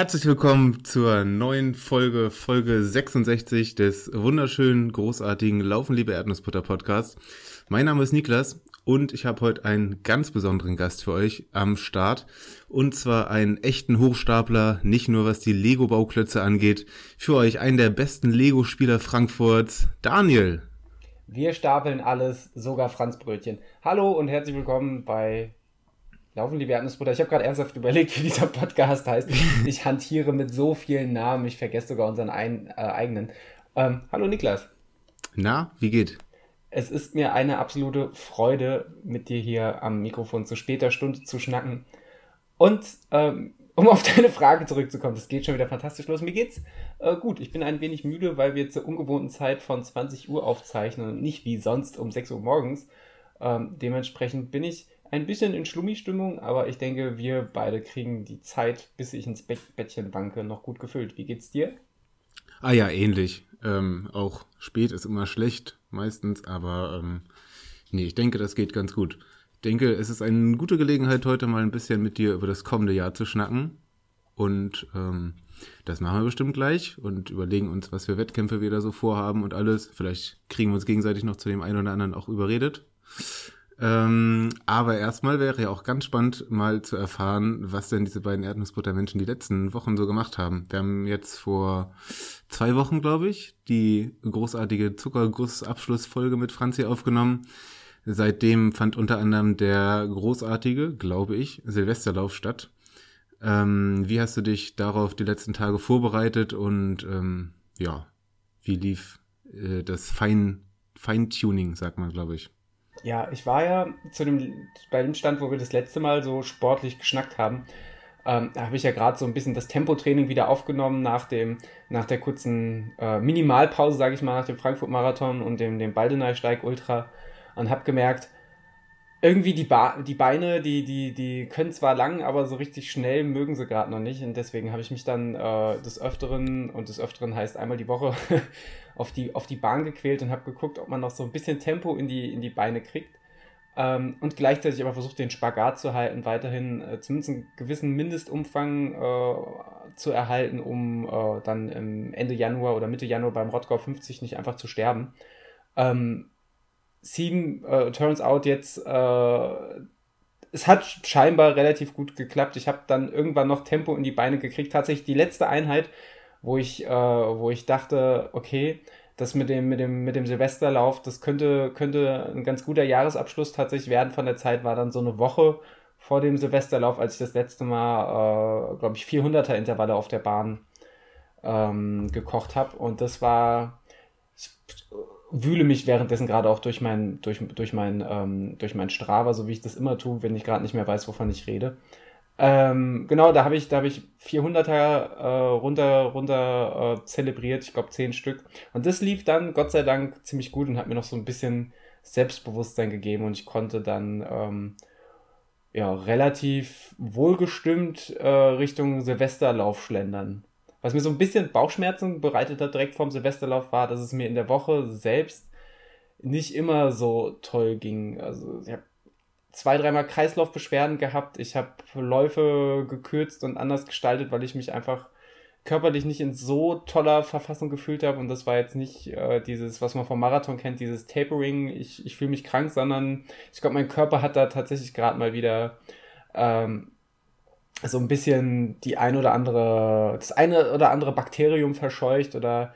Herzlich willkommen zur neuen Folge, Folge 66 des wunderschönen, großartigen Laufen, liebe Erdnussbutter Podcast. Mein Name ist Niklas und ich habe heute einen ganz besonderen Gast für euch am Start. Und zwar einen echten Hochstapler, nicht nur was die Lego-Bauklötze angeht. Für euch einen der besten Lego-Spieler Frankfurts, Daniel. Wir stapeln alles, sogar Franzbrötchen. Hallo und herzlich willkommen bei Laufen, liebe Erdnussbutter. Ich habe gerade ernsthaft überlegt, wie dieser Podcast heißt. Ich hantiere mit so vielen Namen, ich vergesse sogar unseren ein, äh, eigenen. Ähm, hallo Niklas. Na, wie geht? Es ist mir eine absolute Freude, mit dir hier am Mikrofon zu später Stunde zu schnacken. Und ähm, um auf deine Frage zurückzukommen, das geht schon wieder fantastisch los. Mir geht's äh, gut. Ich bin ein wenig müde, weil wir zur ungewohnten Zeit von 20 Uhr aufzeichnen und nicht wie sonst um 6 Uhr morgens. Ähm, dementsprechend bin ich ein bisschen in Schlummi-Stimmung, aber ich denke, wir beide kriegen die Zeit, bis ich ins Bettchen wanke, noch gut gefüllt. Wie geht's dir? Ah ja, ähnlich. Ähm, auch spät ist immer schlecht, meistens, aber ähm, nee, ich denke, das geht ganz gut. Ich denke, es ist eine gute Gelegenheit, heute mal ein bisschen mit dir über das kommende Jahr zu schnacken. Und ähm, das machen wir bestimmt gleich und überlegen uns, was für Wettkämpfe wir da so vorhaben und alles. Vielleicht kriegen wir uns gegenseitig noch zu dem einen oder anderen auch überredet. Ähm, aber erstmal wäre ja auch ganz spannend, mal zu erfahren, was denn diese beiden Erdnussbuttermenschen die letzten Wochen so gemacht haben. Wir haben jetzt vor zwei Wochen, glaube ich, die großartige Zuckerguss-Abschlussfolge mit Franzi aufgenommen. Seitdem fand unter anderem der großartige, glaube ich, Silvesterlauf statt. Ähm, wie hast du dich darauf die letzten Tage vorbereitet und ähm, ja, wie lief äh, das Fein, Feintuning, sagt man, glaube ich. Ja, ich war ja zu dem, bei dem Stand, wo wir das letzte Mal so sportlich geschnackt haben. Ähm, da habe ich ja gerade so ein bisschen das Tempotraining wieder aufgenommen nach, dem, nach der kurzen äh, Minimalpause, sage ich mal, nach dem Frankfurt-Marathon und dem, dem Baldeneysteig Ultra und habe gemerkt, irgendwie die, ba die Beine, die, die, die können zwar lang, aber so richtig schnell mögen sie gerade noch nicht. Und deswegen habe ich mich dann äh, des Öfteren, und des Öfteren heißt einmal die Woche, auf, die, auf die Bahn gequält und habe geguckt, ob man noch so ein bisschen Tempo in die, in die Beine kriegt. Ähm, und gleichzeitig aber versucht, den Spagat zu halten, weiterhin äh, zumindest einen gewissen Mindestumfang äh, zu erhalten, um äh, dann Ende Januar oder Mitte Januar beim Rottgau 50 nicht einfach zu sterben. Ähm, Sieben äh, turns out jetzt, äh, es hat scheinbar relativ gut geklappt. Ich habe dann irgendwann noch Tempo in die Beine gekriegt. Tatsächlich die letzte Einheit, wo ich, äh, wo ich dachte, okay, das mit dem, mit dem, mit dem Silvesterlauf, das könnte, könnte ein ganz guter Jahresabschluss tatsächlich werden von der Zeit, war dann so eine Woche vor dem Silvesterlauf, als ich das letzte Mal, äh, glaube ich, 400er Intervalle auf der Bahn ähm, gekocht habe. Und das war, wühle mich währenddessen gerade auch durch mein, durch, durch mein, ähm, durch mein Strava, so wie ich das immer tue, wenn ich gerade nicht mehr weiß, wovon ich rede. Ähm, genau, da habe ich, da habe ich 400er äh, runter, runter äh, zelebriert, ich glaube 10 Stück. Und das lief dann, Gott sei Dank, ziemlich gut und hat mir noch so ein bisschen Selbstbewusstsein gegeben und ich konnte dann ähm, ja, relativ wohlgestimmt äh, Richtung Silvesterlauf schlendern. Was mir so ein bisschen Bauchschmerzen bereitet hat direkt vom Silvesterlauf war, dass es mir in der Woche selbst nicht immer so toll ging. Also ich habe zwei, dreimal Kreislaufbeschwerden gehabt. Ich habe Läufe gekürzt und anders gestaltet, weil ich mich einfach körperlich nicht in so toller Verfassung gefühlt habe. Und das war jetzt nicht äh, dieses, was man vom Marathon kennt, dieses Tapering, ich, ich fühle mich krank, sondern ich glaube, mein Körper hat da tatsächlich gerade mal wieder ähm, so ein bisschen die ein oder andere, das eine oder andere Bakterium verscheucht oder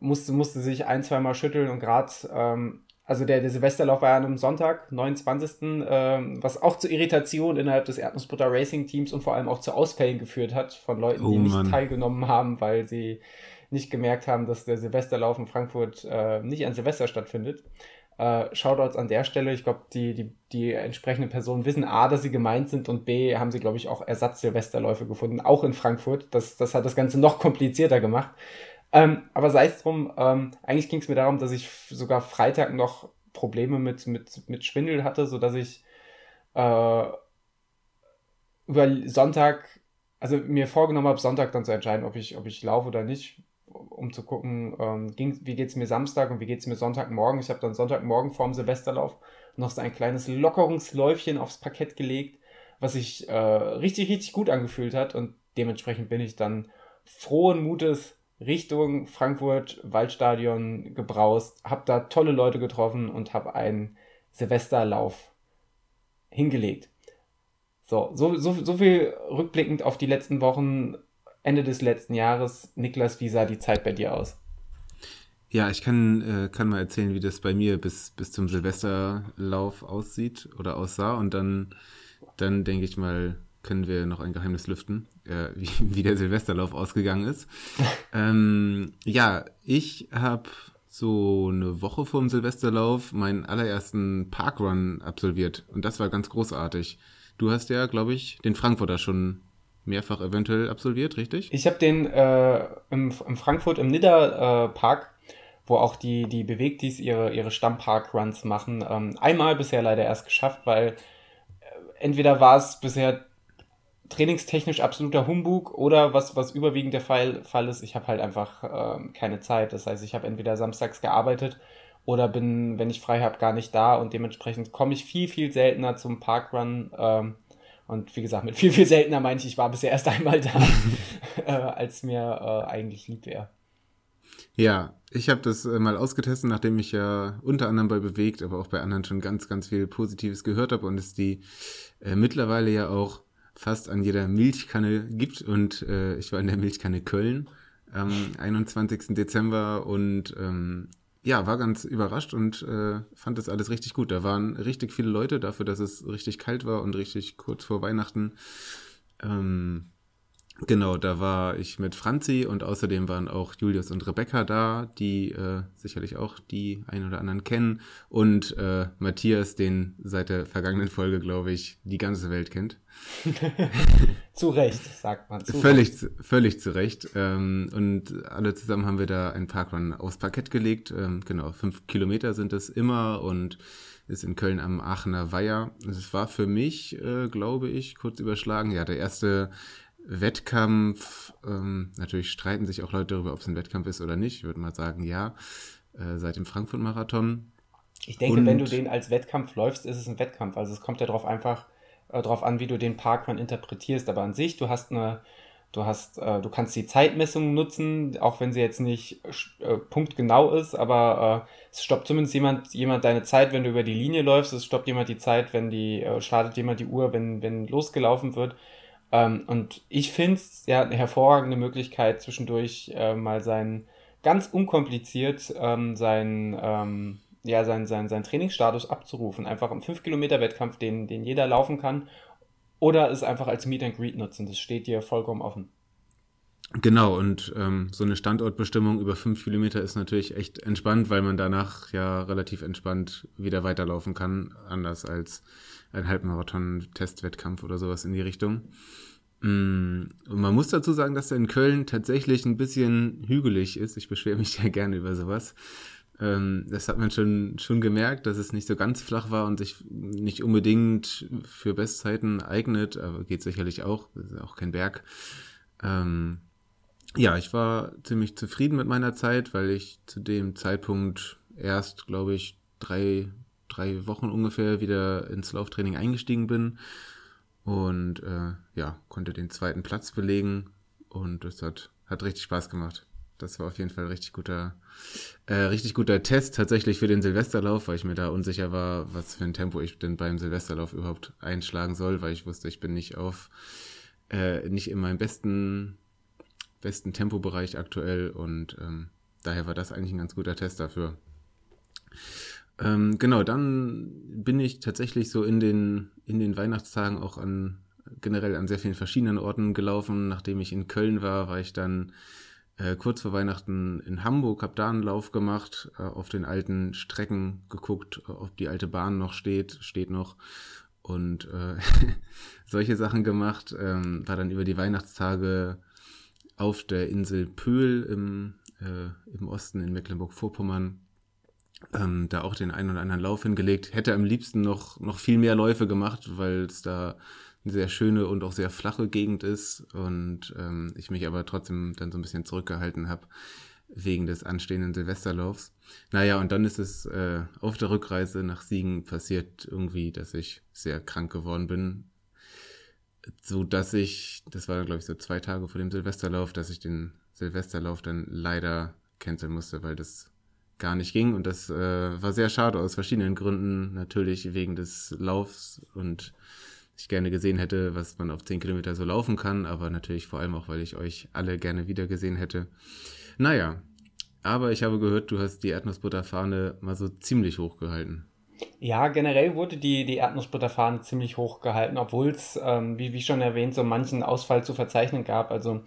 musste, musste sich ein, zweimal schütteln und gerade, ähm, also der, der Silvesterlauf war ja an einem Sonntag, 29., ähm, was auch zu Irritation innerhalb des Erdnussbutter Racing Teams und vor allem auch zu Ausfällen geführt hat von Leuten, oh, die nicht teilgenommen haben, weil sie nicht gemerkt haben, dass der Silvesterlauf in Frankfurt äh, nicht an Silvester stattfindet. Äh, Shoutouts an der Stelle. Ich glaube, die, die, die entsprechenden Personen wissen A, dass sie gemeint sind und B, haben sie, glaube ich, auch Ersatz-Silvesterläufe gefunden, auch in Frankfurt. Das, das hat das Ganze noch komplizierter gemacht. Ähm, aber sei es drum, ähm, eigentlich ging es mir darum, dass ich sogar Freitag noch Probleme mit, mit, mit Schwindel hatte, sodass ich äh, über Sonntag, also mir vorgenommen habe, Sonntag dann zu entscheiden, ob ich, ob ich laufe oder nicht um zu gucken, ähm, ging, wie geht es mir Samstag und wie geht es mir Sonntagmorgen. Ich habe dann Sonntagmorgen vorm Silvesterlauf noch so ein kleines Lockerungsläufchen aufs Parkett gelegt, was sich äh, richtig, richtig gut angefühlt hat. Und dementsprechend bin ich dann frohen Mutes Richtung Frankfurt Waldstadion gebraust, habe da tolle Leute getroffen und habe einen Silvesterlauf hingelegt. So, so, so, so viel rückblickend auf die letzten Wochen, Ende des letzten Jahres. Niklas, wie sah die Zeit bei dir aus? Ja, ich kann, äh, kann mal erzählen, wie das bei mir bis, bis zum Silvesterlauf aussieht oder aussah. Und dann, dann denke ich mal, können wir noch ein Geheimnis lüften, äh, wie, wie der Silvesterlauf ausgegangen ist. ähm, ja, ich habe so eine Woche vor dem Silvesterlauf meinen allerersten Parkrun absolviert. Und das war ganz großartig. Du hast ja, glaube ich, den Frankfurter schon mehrfach eventuell absolviert, richtig? Ich habe den äh, im, im, Frankfurt im Nidder äh, Park wo auch die, die Bewegtis ihre, ihre Stammpark-Runs machen. Ähm, einmal bisher leider erst geschafft, weil äh, entweder war es bisher trainingstechnisch absoluter Humbug oder was, was überwiegend der Fall, Fall ist, ich habe halt einfach äh, keine Zeit. Das heißt, ich habe entweder samstags gearbeitet oder bin, wenn ich frei habe, gar nicht da und dementsprechend komme ich viel, viel seltener zum Parkrun. Ähm, und wie gesagt, mit viel, viel seltener meine ich, ich war bisher erst einmal da, äh, als mir äh, eigentlich lieb wäre. Ja, ich habe das äh, mal ausgetestet, nachdem ich ja unter anderem bei Bewegt, aber auch bei anderen schon ganz, ganz viel Positives gehört habe und es die äh, mittlerweile ja auch fast an jeder Milchkanne gibt. Und äh, ich war in der Milchkanne Köln am 21. Dezember und ähm, ja, war ganz überrascht und äh, fand das alles richtig gut. Da waren richtig viele Leute dafür, dass es richtig kalt war und richtig kurz vor Weihnachten. Ähm, Genau, da war ich mit Franzi und außerdem waren auch Julius und Rebecca da, die äh, sicherlich auch die ein oder anderen kennen und äh, Matthias, den seit der vergangenen Folge, glaube ich, die ganze Welt kennt. zu Recht, sagt man. Zu völlig, Recht. völlig zu Recht. Ähm, und alle zusammen haben wir da ein Parkrun aufs Parkett gelegt. Ähm, genau, fünf Kilometer sind es immer und ist in Köln am Aachener Weiher. Es war für mich, äh, glaube ich, kurz überschlagen. Ja, der erste Wettkampf, ähm, natürlich streiten sich auch Leute darüber, ob es ein Wettkampf ist oder nicht. Ich würde mal sagen, ja, äh, seit dem Frankfurt-Marathon. Ich denke, Und, wenn du den als Wettkampf läufst, ist es ein Wettkampf. Also es kommt ja darauf einfach äh, darauf an, wie du den Parkrun interpretierst. Aber an sich, du hast eine, du hast, äh, du kannst die Zeitmessung nutzen, auch wenn sie jetzt nicht äh, punktgenau ist, aber äh, es stoppt zumindest jemand, jemand deine Zeit, wenn du über die Linie läufst. Es stoppt jemand die Zeit, wenn die, äh, startet jemand die Uhr, wenn, wenn losgelaufen wird. Ähm, und ich finde es ja eine hervorragende Möglichkeit, zwischendurch äh, mal sein ganz unkompliziert ähm, sein, ähm, ja, sein, sein, sein Trainingsstatus abzurufen. Einfach einen 5-Kilometer-Wettkampf, den, den jeder laufen kann. Oder es einfach als Meet and Greet nutzen. Das steht dir vollkommen offen. Genau, und ähm, so eine Standortbestimmung über 5 Kilometer ist natürlich echt entspannt, weil man danach ja relativ entspannt wieder weiterlaufen kann. Anders als ein Halbmarathon-Testwettkampf oder sowas in die Richtung. Mm, und man muss dazu sagen, dass er in Köln tatsächlich ein bisschen hügelig ist. Ich beschwere mich ja gerne über sowas. Ähm, das hat man schon, schon gemerkt, dass es nicht so ganz flach war und sich nicht unbedingt für Bestzeiten eignet, aber geht sicherlich auch. Das ist auch kein Berg. Ähm, ja, ich war ziemlich zufrieden mit meiner Zeit, weil ich zu dem Zeitpunkt erst, glaube ich, drei, drei Wochen ungefähr wieder ins Lauftraining eingestiegen bin und äh, ja, konnte den zweiten Platz belegen und das hat, hat richtig Spaß gemacht. Das war auf jeden Fall richtig guter, äh, richtig guter Test tatsächlich für den Silvesterlauf, weil ich mir da unsicher war, was für ein Tempo ich denn beim Silvesterlauf überhaupt einschlagen soll, weil ich wusste, ich bin nicht auf, äh, nicht in meinem besten, besten Tempobereich aktuell und ähm, daher war das eigentlich ein ganz guter Test dafür. Ähm, genau, dann bin ich tatsächlich so in den, in den Weihnachtstagen auch an generell an sehr vielen verschiedenen Orten gelaufen. Nachdem ich in Köln war, war ich dann äh, kurz vor Weihnachten in Hamburg, habe da einen Lauf gemacht, äh, auf den alten Strecken geguckt, ob die alte Bahn noch steht, steht noch und äh, solche Sachen gemacht. Ähm, war dann über die Weihnachtstage auf der Insel Pöhl im, äh, im Osten in Mecklenburg-Vorpommern ähm, da auch den einen oder anderen Lauf hingelegt. Hätte am liebsten noch, noch viel mehr Läufe gemacht, weil es da eine sehr schöne und auch sehr flache Gegend ist und ähm, ich mich aber trotzdem dann so ein bisschen zurückgehalten habe wegen des anstehenden Silvesterlaufs. Naja, und dann ist es äh, auf der Rückreise nach Siegen passiert irgendwie, dass ich sehr krank geworden bin. so dass ich, das war glaube ich so zwei Tage vor dem Silvesterlauf, dass ich den Silvesterlauf dann leider canceln musste, weil das gar nicht ging und das äh, war sehr schade aus verschiedenen Gründen, natürlich wegen des Laufs und ich gerne gesehen hätte, was man auf 10 Kilometer so laufen kann, aber natürlich vor allem auch, weil ich euch alle gerne wieder gesehen hätte. Naja, aber ich habe gehört, du hast die Erdnussbutterfahne mal so ziemlich hochgehalten. Ja, generell wurde die, die Erdnussbutterfahne ziemlich hoch gehalten, obwohl es, ähm, wie, wie schon erwähnt, so manchen Ausfall zu verzeichnen gab. Also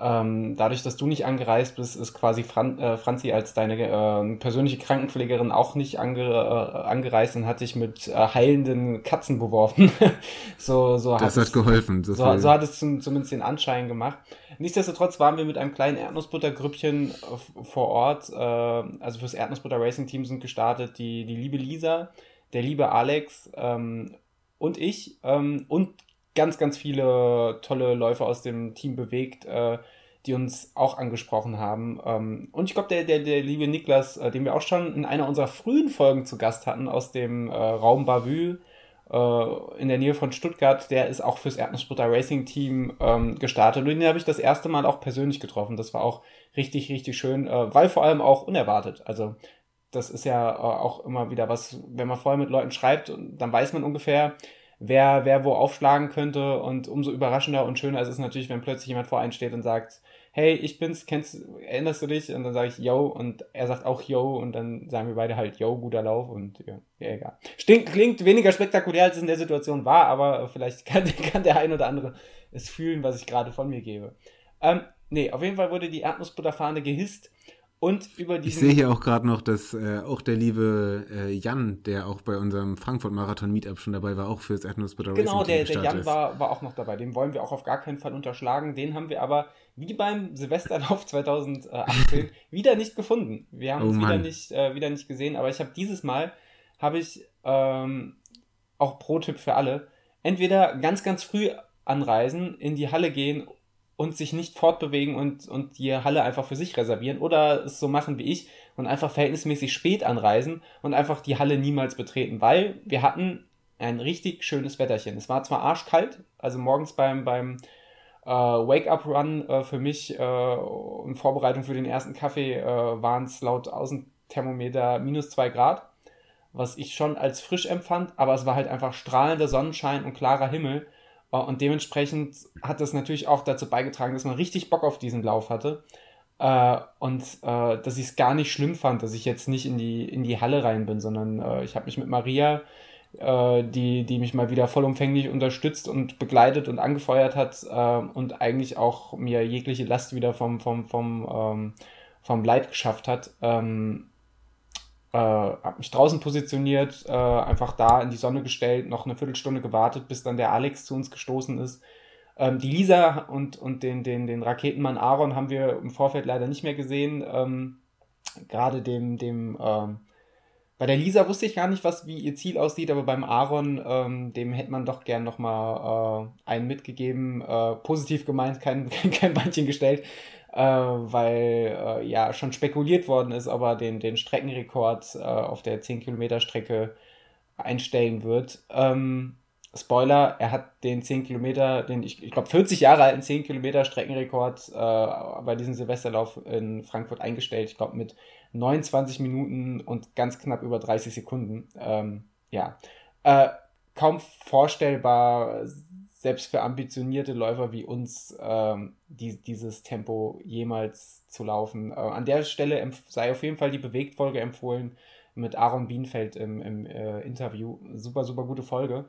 ähm, dadurch, dass du nicht angereist bist, ist quasi Fran äh, Franzi als deine äh, persönliche Krankenpflegerin auch nicht ange äh, angereist und hat dich mit äh, heilenden Katzen beworfen. so, so das hat, hat geholfen. So, so, so, hat es zum, zumindest den Anschein gemacht. Nichtsdestotrotz waren wir mit einem kleinen Erdnussbuttergrüppchen äh, vor Ort. Äh, also fürs Erdnussbutter Racing Team sind gestartet die, die liebe Lisa, der liebe Alex ähm, und ich ähm, und ganz, ganz viele tolle Läufer aus dem Team bewegt, äh, die uns auch angesprochen haben. Ähm, und ich glaube, der, der, der liebe Niklas, äh, den wir auch schon in einer unserer frühen Folgen zu Gast hatten, aus dem äh, Raum Bavü äh, in der Nähe von Stuttgart, der ist auch fürs Erdnussbutter Racing Team ähm, gestartet. Und den habe ich das erste Mal auch persönlich getroffen. Das war auch richtig, richtig schön, äh, weil vor allem auch unerwartet. Also das ist ja äh, auch immer wieder was, wenn man vorher mit Leuten schreibt, dann weiß man ungefähr, wer, wer wo aufschlagen könnte. Und umso überraschender und schöner ist es natürlich, wenn plötzlich jemand vor einen steht und sagt, hey, ich bin's, kennst, erinnerst du dich? Und dann sage ich, yo, und er sagt auch yo, und dann sagen wir beide halt, yo, guter Lauf, und ja, ja egal. Stinkt, klingt weniger spektakulär, als es in der Situation war, aber vielleicht kann, kann der ein oder andere es fühlen, was ich gerade von mir gebe. Ähm, nee, auf jeden Fall wurde die Erdnussbutterfahne gehisst und über diesen. Ich sehe hier auch gerade noch, dass äh, auch der liebe äh, Jan, der auch bei unserem Frankfurt-Marathon-Meetup schon dabei war, auch fürs Erdnussbutter Genau, der, der Jan war, war auch noch dabei. Den wollen wir auch auf gar keinen Fall unterschlagen. Den haben wir aber, wie beim Silvesterlauf 2018, wieder nicht gefunden. Wir haben oh, uns wieder nicht, äh, wieder nicht gesehen, aber ich habe dieses Mal, habe ich ähm, auch Pro-Tipp für alle, entweder ganz, ganz früh anreisen, in die Halle gehen und sich nicht fortbewegen und, und die Halle einfach für sich reservieren oder es so machen wie ich und einfach verhältnismäßig spät anreisen und einfach die Halle niemals betreten, weil wir hatten ein richtig schönes Wetterchen. Es war zwar arschkalt, also morgens beim, beim äh, Wake-up-Run äh, für mich äh, in Vorbereitung für den ersten Kaffee äh, waren es laut Außenthermometer minus zwei Grad, was ich schon als frisch empfand, aber es war halt einfach strahlender Sonnenschein und klarer Himmel und dementsprechend hat das natürlich auch dazu beigetragen, dass man richtig Bock auf diesen Lauf hatte. Äh, und äh, dass ich es gar nicht schlimm fand, dass ich jetzt nicht in die, in die Halle rein bin, sondern äh, ich habe mich mit Maria, äh, die, die mich mal wieder vollumfänglich unterstützt und begleitet und angefeuert hat äh, und eigentlich auch mir jegliche Last wieder vom, vom, vom, ähm, vom Leib geschafft hat, ähm, äh, habe mich draußen positioniert, äh, einfach da in die Sonne gestellt, noch eine Viertelstunde gewartet, bis dann der Alex zu uns gestoßen ist. Ähm, die Lisa und, und den, den, den Raketenmann Aaron haben wir im Vorfeld leider nicht mehr gesehen. Ähm, Gerade dem, dem ähm, bei der Lisa wusste ich gar nicht, was wie ihr Ziel aussieht, aber beim Aaron, ähm, dem hätte man doch gern nochmal äh, einen mitgegeben. Äh, positiv gemeint, kein, kein Beinchen gestellt äh, weil äh, ja schon spekuliert worden ist, ob er den, den Streckenrekord äh, auf der 10 Kilometer Strecke einstellen wird. Ähm, Spoiler, er hat den 10 Kilometer, den ich, ich glaube 40 Jahre alten 10 Kilometer Streckenrekord äh, bei diesem Silvesterlauf in Frankfurt eingestellt. Ich glaube mit 29 Minuten und ganz knapp über 30 Sekunden. Ähm, ja, äh, kaum vorstellbar selbst für ambitionierte Läufer wie uns ähm, die, dieses Tempo jemals zu laufen. Äh, an der Stelle sei auf jeden Fall die Bewegtfolge empfohlen mit Aaron Bienfeld im, im äh, Interview. Super, super gute Folge.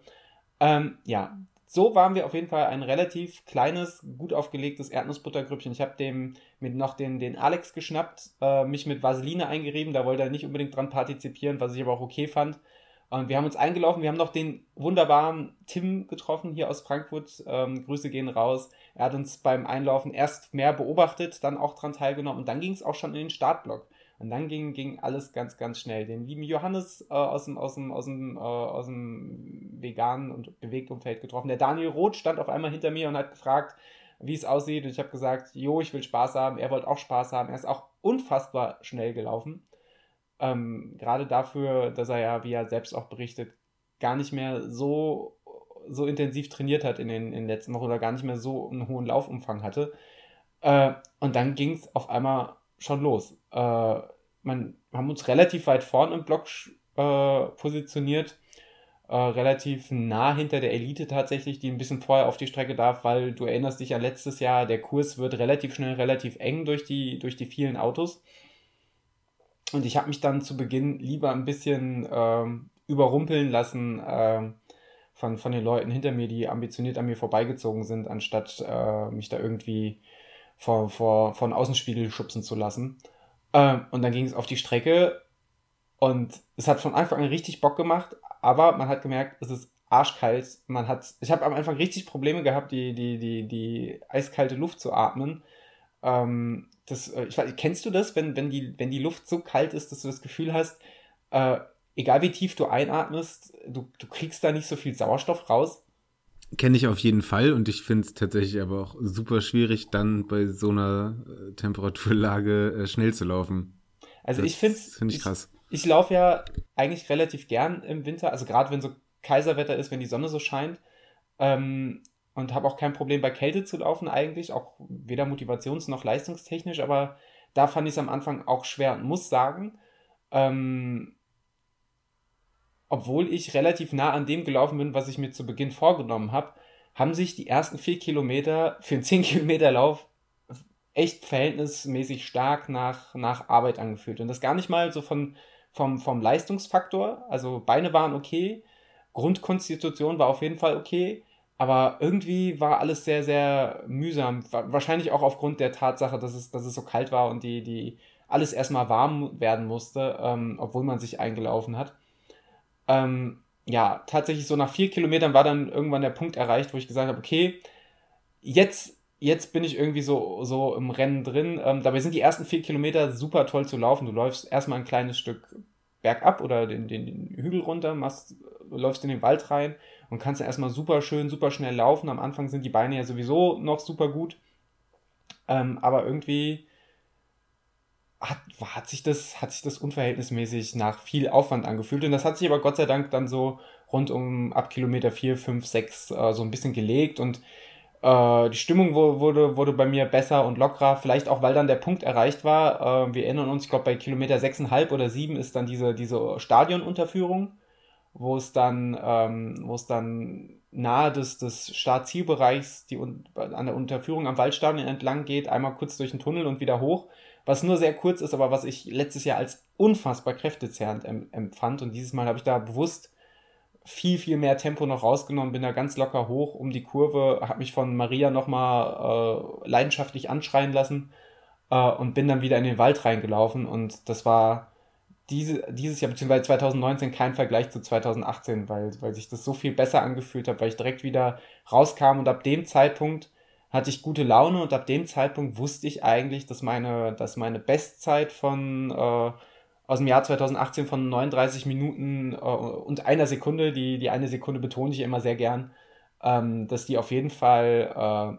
Ähm, ja, so waren wir auf jeden Fall ein relativ kleines, gut aufgelegtes Erdnussbuttergrüppchen. Ich habe dem mit noch den, den Alex geschnappt, äh, mich mit Vaseline eingerieben. Da wollte er nicht unbedingt dran partizipieren, was ich aber auch okay fand. Und wir haben uns eingelaufen, wir haben noch den wunderbaren Tim getroffen hier aus Frankfurt. Ähm, Grüße gehen raus. Er hat uns beim Einlaufen erst mehr beobachtet, dann auch dran teilgenommen und dann ging es auch schon in den Startblock. Und dann ging, ging alles ganz, ganz schnell. Den lieben Johannes äh, aus, dem, aus, dem, aus, dem, äh, aus dem veganen und Bewegtumfeld getroffen. Der Daniel Roth stand auf einmal hinter mir und hat gefragt, wie es aussieht. Und ich habe gesagt, jo, ich will Spaß haben. Er wollte auch Spaß haben. Er ist auch unfassbar schnell gelaufen. Ähm, Gerade dafür, dass er ja, wie er selbst auch berichtet, gar nicht mehr so so intensiv trainiert hat in den, in den letzten Wochen oder gar nicht mehr so einen hohen Laufumfang hatte. Äh, und dann ging es auf einmal schon los. Äh, man haben uns relativ weit vorn im Block äh, positioniert, äh, relativ nah hinter der Elite tatsächlich, die ein bisschen vorher auf die Strecke darf, weil du erinnerst dich an letztes Jahr, der Kurs wird relativ schnell relativ eng durch die, durch die vielen Autos. Und ich habe mich dann zu Beginn lieber ein bisschen ähm, überrumpeln lassen ähm, von, von den Leuten hinter mir, die ambitioniert an mir vorbeigezogen sind, anstatt äh, mich da irgendwie vor, vor, vor den Außenspiegel schubsen zu lassen. Ähm, und dann ging es auf die Strecke und es hat von Anfang an richtig Bock gemacht, aber man hat gemerkt, es ist arschkalt. Man hat, ich habe am Anfang richtig Probleme gehabt, die, die, die, die eiskalte Luft zu atmen. Ähm, das, äh, ich weiß, kennst du das, wenn, wenn, die, wenn die Luft so kalt ist, dass du das Gefühl hast, äh, egal wie tief du einatmest, du, du kriegst da nicht so viel Sauerstoff raus? Kenne ich auf jeden Fall und ich finde es tatsächlich aber auch super schwierig, dann bei so einer äh, Temperaturlage äh, schnell zu laufen. Also das ich finde find ich krass. Ich, ich laufe ja eigentlich relativ gern im Winter, also gerade wenn so Kaiserwetter ist, wenn die Sonne so scheint. Ähm, und habe auch kein Problem bei Kälte zu laufen eigentlich, auch weder motivations- noch leistungstechnisch, aber da fand ich es am Anfang auch schwer und muss sagen, ähm, obwohl ich relativ nah an dem gelaufen bin, was ich mir zu Beginn vorgenommen habe, haben sich die ersten vier Kilometer für einen 10 Kilometer Lauf echt verhältnismäßig stark nach, nach Arbeit angefühlt. Und das gar nicht mal so von, vom, vom Leistungsfaktor. Also Beine waren okay, Grundkonstitution war auf jeden Fall okay, aber irgendwie war alles sehr, sehr mühsam. Wahrscheinlich auch aufgrund der Tatsache, dass es, dass es so kalt war und die, die alles erstmal warm werden musste, ähm, obwohl man sich eingelaufen hat. Ähm, ja, tatsächlich so nach vier Kilometern war dann irgendwann der Punkt erreicht, wo ich gesagt habe, okay, jetzt, jetzt bin ich irgendwie so, so im Rennen drin. Ähm, dabei sind die ersten vier Kilometer super toll zu laufen. Du läufst erstmal ein kleines Stück bergab oder den, den, den Hügel runter, machst, läufst in den Wald rein und kannst dann erstmal super schön, super schnell laufen. Am Anfang sind die Beine ja sowieso noch super gut. Ähm, aber irgendwie hat, hat, sich das, hat sich das unverhältnismäßig nach viel Aufwand angefühlt. Und das hat sich aber Gott sei Dank dann so rund um ab Kilometer 4, 5, 6 äh, so ein bisschen gelegt und äh, die Stimmung wurde, wurde bei mir besser und lockerer. Vielleicht auch, weil dann der Punkt erreicht war. Äh, wir erinnern uns, ich glaube, bei Kilometer 6,5 oder 7 ist dann diese, diese Stadionunterführung wo es dann, ähm, wo es dann nahe des, des Startzielbereichs die, an der Unterführung am Waldstadion entlang geht, einmal kurz durch den Tunnel und wieder hoch, was nur sehr kurz ist, aber was ich letztes Jahr als unfassbar kräftezerrend empfand. Und dieses Mal habe ich da bewusst viel, viel mehr Tempo noch rausgenommen, bin da ganz locker hoch um die Kurve, habe mich von Maria nochmal äh, leidenschaftlich anschreien lassen äh, und bin dann wieder in den Wald reingelaufen. Und das war diese, dieses Jahr, beziehungsweise 2019, kein Vergleich zu 2018, weil, weil sich das so viel besser angefühlt hat, weil ich direkt wieder rauskam und ab dem Zeitpunkt hatte ich gute Laune und ab dem Zeitpunkt wusste ich eigentlich, dass meine, dass meine Bestzeit von äh, aus dem Jahr 2018 von 39 Minuten äh, und einer Sekunde, die, die eine Sekunde betone ich immer sehr gern, ähm, dass die auf jeden Fall äh,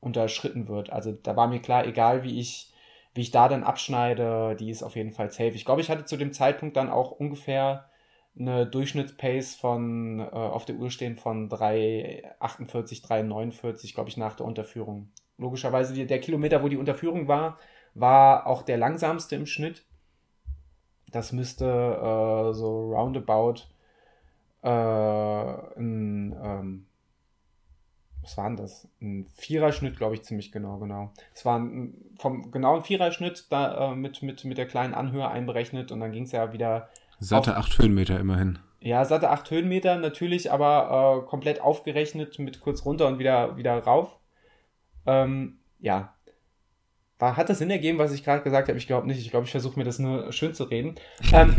unterschritten wird. Also da war mir klar, egal wie ich wie ich da dann abschneide, die ist auf jeden Fall safe. Ich glaube, ich hatte zu dem Zeitpunkt dann auch ungefähr eine Durchschnittspace von äh, auf der Uhr stehen von 3,48, 3,49, glaube ich, nach der Unterführung. Logischerweise, der Kilometer, wo die Unterführung war, war auch der langsamste im Schnitt. Das müsste äh, so roundabout äh, ein ähm, was war denn das? Ein Viererschnitt, glaube ich, ziemlich genau, genau. Es war ein, vom genauen Viererschnitt da, äh, mit, mit, mit der kleinen Anhöhe einberechnet und dann ging es ja wieder. Satte acht Höhenmeter immerhin. Ja, satte acht Höhenmeter natürlich, aber äh, komplett aufgerechnet mit kurz runter und wieder, wieder rauf. Ähm, ja, war, hat das Sinn ergeben, was ich gerade gesagt habe? Ich glaube nicht. Ich glaube, ich versuche mir das nur schön zu reden. ähm,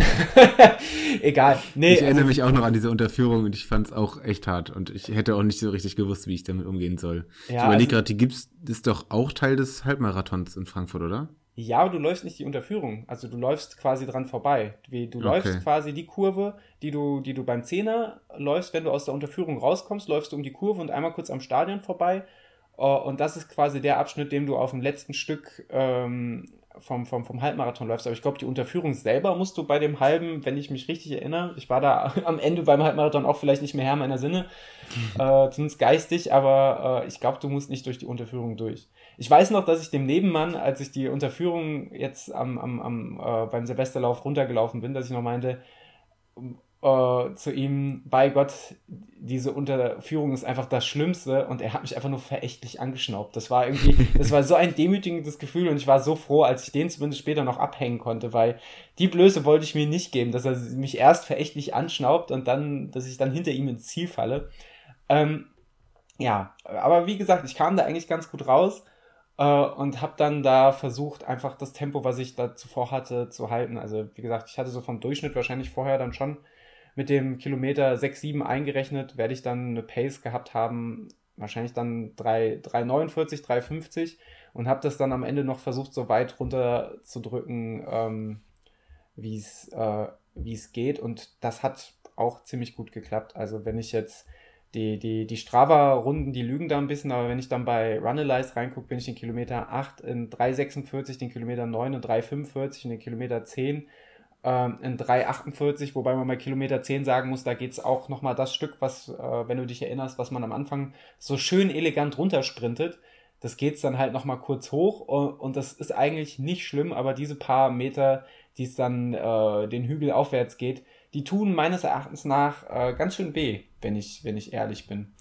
egal. Nee, ich erinnere also, mich auch noch an diese Unterführung und ich fand es auch echt hart. Und ich hätte auch nicht so richtig gewusst, wie ich damit umgehen soll. Ja, ich überlege also, gerade, die gibt's, ist doch auch Teil des Halbmarathons in Frankfurt, oder? Ja, aber du läufst nicht die Unterführung. Also du läufst quasi dran vorbei. Du läufst okay. quasi die Kurve, die du, die du beim Zehner läufst, wenn du aus der Unterführung rauskommst, läufst du um die Kurve und einmal kurz am Stadion vorbei Uh, und das ist quasi der Abschnitt, den du auf dem letzten Stück ähm, vom, vom, vom Halbmarathon läufst. Aber ich glaube, die Unterführung selber musst du bei dem halben, wenn ich mich richtig erinnere, ich war da am Ende beim Halbmarathon auch vielleicht nicht mehr Herr meiner Sinne, äh, zumindest geistig, aber äh, ich glaube, du musst nicht durch die Unterführung durch. Ich weiß noch, dass ich dem Nebenmann, als ich die Unterführung jetzt am, am, am äh, beim Silvesterlauf runtergelaufen bin, dass ich noch meinte, äh, zu ihm, bei Gott, diese Unterführung ist einfach das Schlimmste und er hat mich einfach nur verächtlich angeschnaubt. Das war irgendwie, das war so ein demütigendes Gefühl und ich war so froh, als ich den zumindest später noch abhängen konnte, weil die Blöße wollte ich mir nicht geben, dass er mich erst verächtlich anschnaubt und dann, dass ich dann hinter ihm ins Ziel falle. Ähm, ja, aber wie gesagt, ich kam da eigentlich ganz gut raus äh, und habe dann da versucht, einfach das Tempo, was ich da zuvor hatte, zu halten. Also wie gesagt, ich hatte so vom Durchschnitt wahrscheinlich vorher dann schon mit dem Kilometer 6, 7 eingerechnet, werde ich dann eine Pace gehabt haben, wahrscheinlich dann 3,49, 3,50 und habe das dann am Ende noch versucht, so weit runter zu drücken, ähm, wie es äh, es geht. Und das hat auch ziemlich gut geklappt. Also wenn ich jetzt die, die, die Strava-Runden, die lügen da ein bisschen, aber wenn ich dann bei Runalyze reingucke, bin ich den Kilometer 8 in 3,46, den Kilometer 9 in 3,45 und den Kilometer 10 ähm, in 3,48, wobei man bei Kilometer 10 sagen muss, da geht es auch nochmal das Stück, was, äh, wenn du dich erinnerst, was man am Anfang so schön elegant runtersprintet. Das geht es dann halt nochmal kurz hoch und, das ist eigentlich nicht schlimm, aber diese paar Meter, die es dann äh, den Hügel aufwärts geht, die tun meines Erachtens nach äh, ganz schön weh, wenn ich, wenn ich ehrlich bin.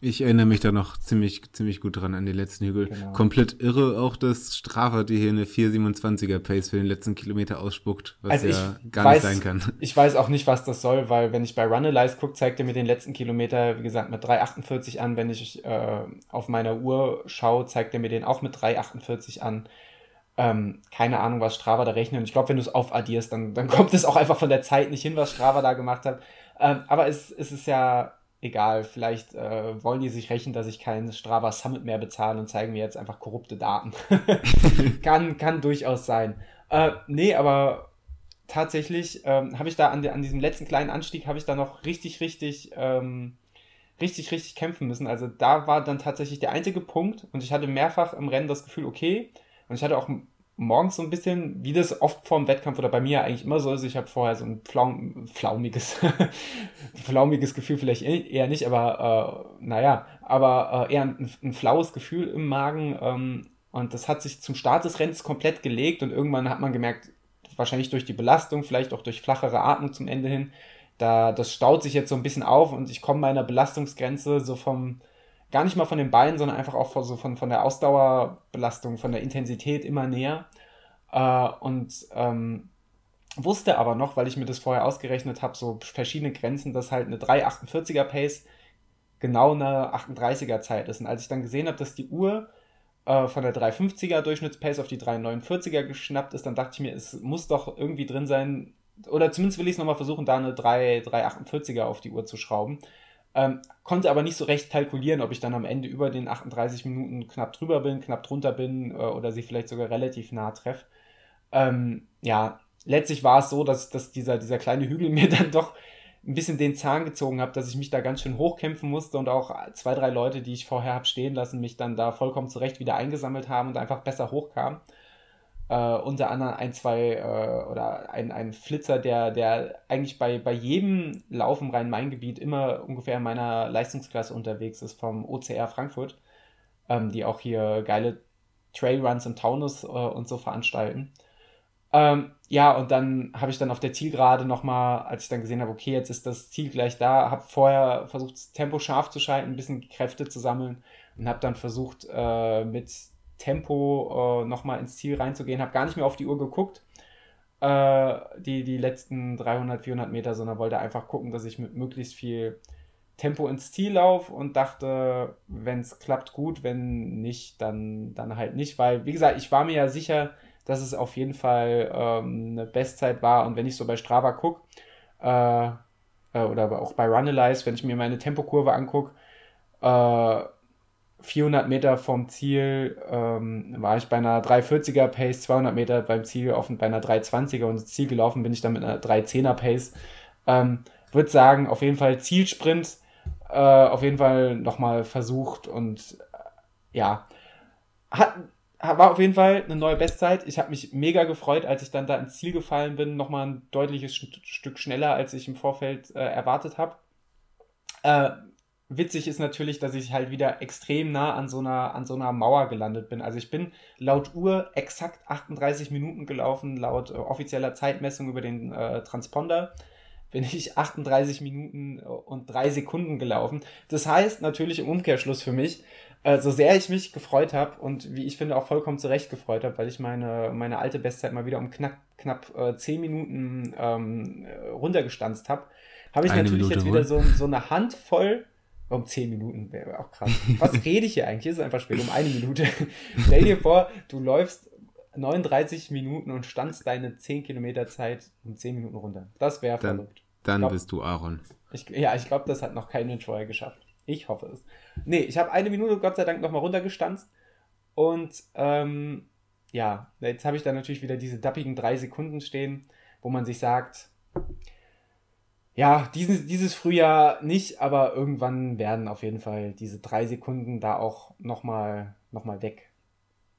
Ich erinnere mich da noch ziemlich, ziemlich gut dran an den letzten Hügel. Genau. Komplett irre auch, dass Strava dir hier eine 4,27er Pace für den letzten Kilometer ausspuckt, was also ja gar weiß, nicht sein kann. Ich weiß auch nicht, was das soll, weil wenn ich bei Runalyze gucke, zeigt er mir den letzten Kilometer, wie gesagt, mit 3,48 an. Wenn ich äh, auf meiner Uhr schaue, zeigt er mir den auch mit 3,48 an. Ähm, keine Ahnung, was Strava da rechnet. Und ich glaube, wenn du es aufaddierst, dann, dann kommt es auch einfach von der Zeit nicht hin, was Strava da gemacht hat. Ähm, aber es, es ist ja egal, vielleicht äh, wollen die sich rächen, dass ich keinen Strava Summit mehr bezahle und zeigen mir jetzt einfach korrupte Daten. kann, kann durchaus sein. Äh, nee, aber tatsächlich ähm, habe ich da an, an diesem letzten kleinen Anstieg, habe ich da noch richtig, richtig, ähm, richtig, richtig kämpfen müssen. Also da war dann tatsächlich der einzige Punkt und ich hatte mehrfach im Rennen das Gefühl, okay, und ich hatte auch morgens so ein bisschen, wie das oft vorm Wettkampf oder bei mir eigentlich immer so ist, ich habe vorher so ein Pflaum, flaumiges, flaumiges Gefühl, vielleicht e-, eher nicht, aber äh, naja, aber äh, eher ein, ein, flaues Gefühl im Magen. Ähm, und das hat sich zum Start des Rennens komplett gelegt und irgendwann hat man gemerkt, wahrscheinlich durch die Belastung, vielleicht auch durch flachere Atmung zum Ende hin, da das staut sich jetzt so ein bisschen auf und ich komme meiner Belastungsgrenze so vom gar nicht mal von den Beinen, sondern einfach auch von, so von, von der Ausdauerbelastung, von der Intensität immer näher. Äh, und ähm, wusste aber noch, weil ich mir das vorher ausgerechnet habe, so verschiedene Grenzen, dass halt eine 3,48er Pace genau eine 38er Zeit ist. Und als ich dann gesehen habe, dass die Uhr äh, von der 350er Durchschnittspace auf die 349er geschnappt ist, dann dachte ich mir, es muss doch irgendwie drin sein, oder zumindest will ich es nochmal versuchen, da eine 3, 348er auf die Uhr zu schrauben. Ähm, konnte aber nicht so recht kalkulieren, ob ich dann am Ende über den 38 Minuten knapp drüber bin, knapp drunter bin äh, oder sie vielleicht sogar relativ nah treffe. Ähm, ja, letztlich war es so, dass, dass dieser, dieser kleine Hügel mir dann doch ein bisschen den Zahn gezogen hat, dass ich mich da ganz schön hochkämpfen musste und auch zwei, drei Leute, die ich vorher habe stehen lassen, mich dann da vollkommen zurecht wieder eingesammelt haben und einfach besser hochkamen. Äh, unter anderem ein, zwei äh, oder ein, ein Flitzer, der, der eigentlich bei, bei jedem Lauf im Rhein-Main-Gebiet immer ungefähr in meiner Leistungsklasse unterwegs ist, vom OCR Frankfurt, ähm, die auch hier geile Trailruns im Taunus äh, und so veranstalten. Ähm, ja, und dann habe ich dann auf der Zielgerade nochmal, als ich dann gesehen habe, okay, jetzt ist das Ziel gleich da, habe vorher versucht, das Tempo scharf zu schalten, ein bisschen Kräfte zu sammeln und habe dann versucht, äh, mit Tempo äh, nochmal ins Ziel reinzugehen. Habe gar nicht mehr auf die Uhr geguckt, äh, die, die letzten 300, 400 Meter, sondern wollte einfach gucken, dass ich mit möglichst viel Tempo ins Ziel laufe und dachte, wenn es klappt, gut, wenn nicht, dann, dann halt nicht, weil, wie gesagt, ich war mir ja sicher, dass es auf jeden Fall ähm, eine Bestzeit war. Und wenn ich so bei Strava gucke, äh, äh, oder auch bei Runalyze, wenn ich mir meine Tempokurve angucke, äh, 400 Meter vom Ziel ähm, war ich bei einer 340er Pace, 200 Meter beim Ziel offen bei einer 320er und ins Ziel gelaufen bin ich dann mit einer 310er Pace. Ähm, Würde sagen, auf jeden Fall Zielsprint, äh, auf jeden Fall nochmal versucht und äh, ja, hat, war auf jeden Fall eine neue Bestzeit. Ich habe mich mega gefreut, als ich dann da ins Ziel gefallen bin. Nochmal ein deutliches Stück schneller, als ich im Vorfeld äh, erwartet habe. Äh, witzig ist natürlich, dass ich halt wieder extrem nah an so, einer, an so einer Mauer gelandet bin. Also ich bin laut Uhr exakt 38 Minuten gelaufen, laut äh, offizieller Zeitmessung über den äh, Transponder bin ich 38 Minuten und 3 Sekunden gelaufen. Das heißt natürlich im Umkehrschluss für mich, äh, so sehr ich mich gefreut habe und wie ich finde auch vollkommen zurecht gefreut habe, weil ich meine, meine alte Bestzeit mal wieder um knapp, knapp äh, 10 Minuten ähm, runtergestanzt habe, habe ich eine natürlich Minute jetzt wieder so, so eine Handvoll um 10 Minuten wäre auch krass. Was rede ich hier eigentlich? Es ist einfach spät, um eine Minute. Stell dir vor, du läufst 39 Minuten und standst deine 10 Kilometer Zeit um 10 Minuten runter. Das wäre verrückt. Dann glaub, bist du Aaron. Ich, ja, ich glaube, das hat noch kein Mensch vorher geschafft. Ich hoffe es. Nee, ich habe eine Minute Gott sei Dank nochmal runtergestanzt. Und ähm, ja, jetzt habe ich dann natürlich wieder diese dappigen drei Sekunden stehen, wo man sich sagt, ja, dieses, dieses Frühjahr nicht, aber irgendwann werden auf jeden Fall diese drei Sekunden da auch nochmal noch mal weg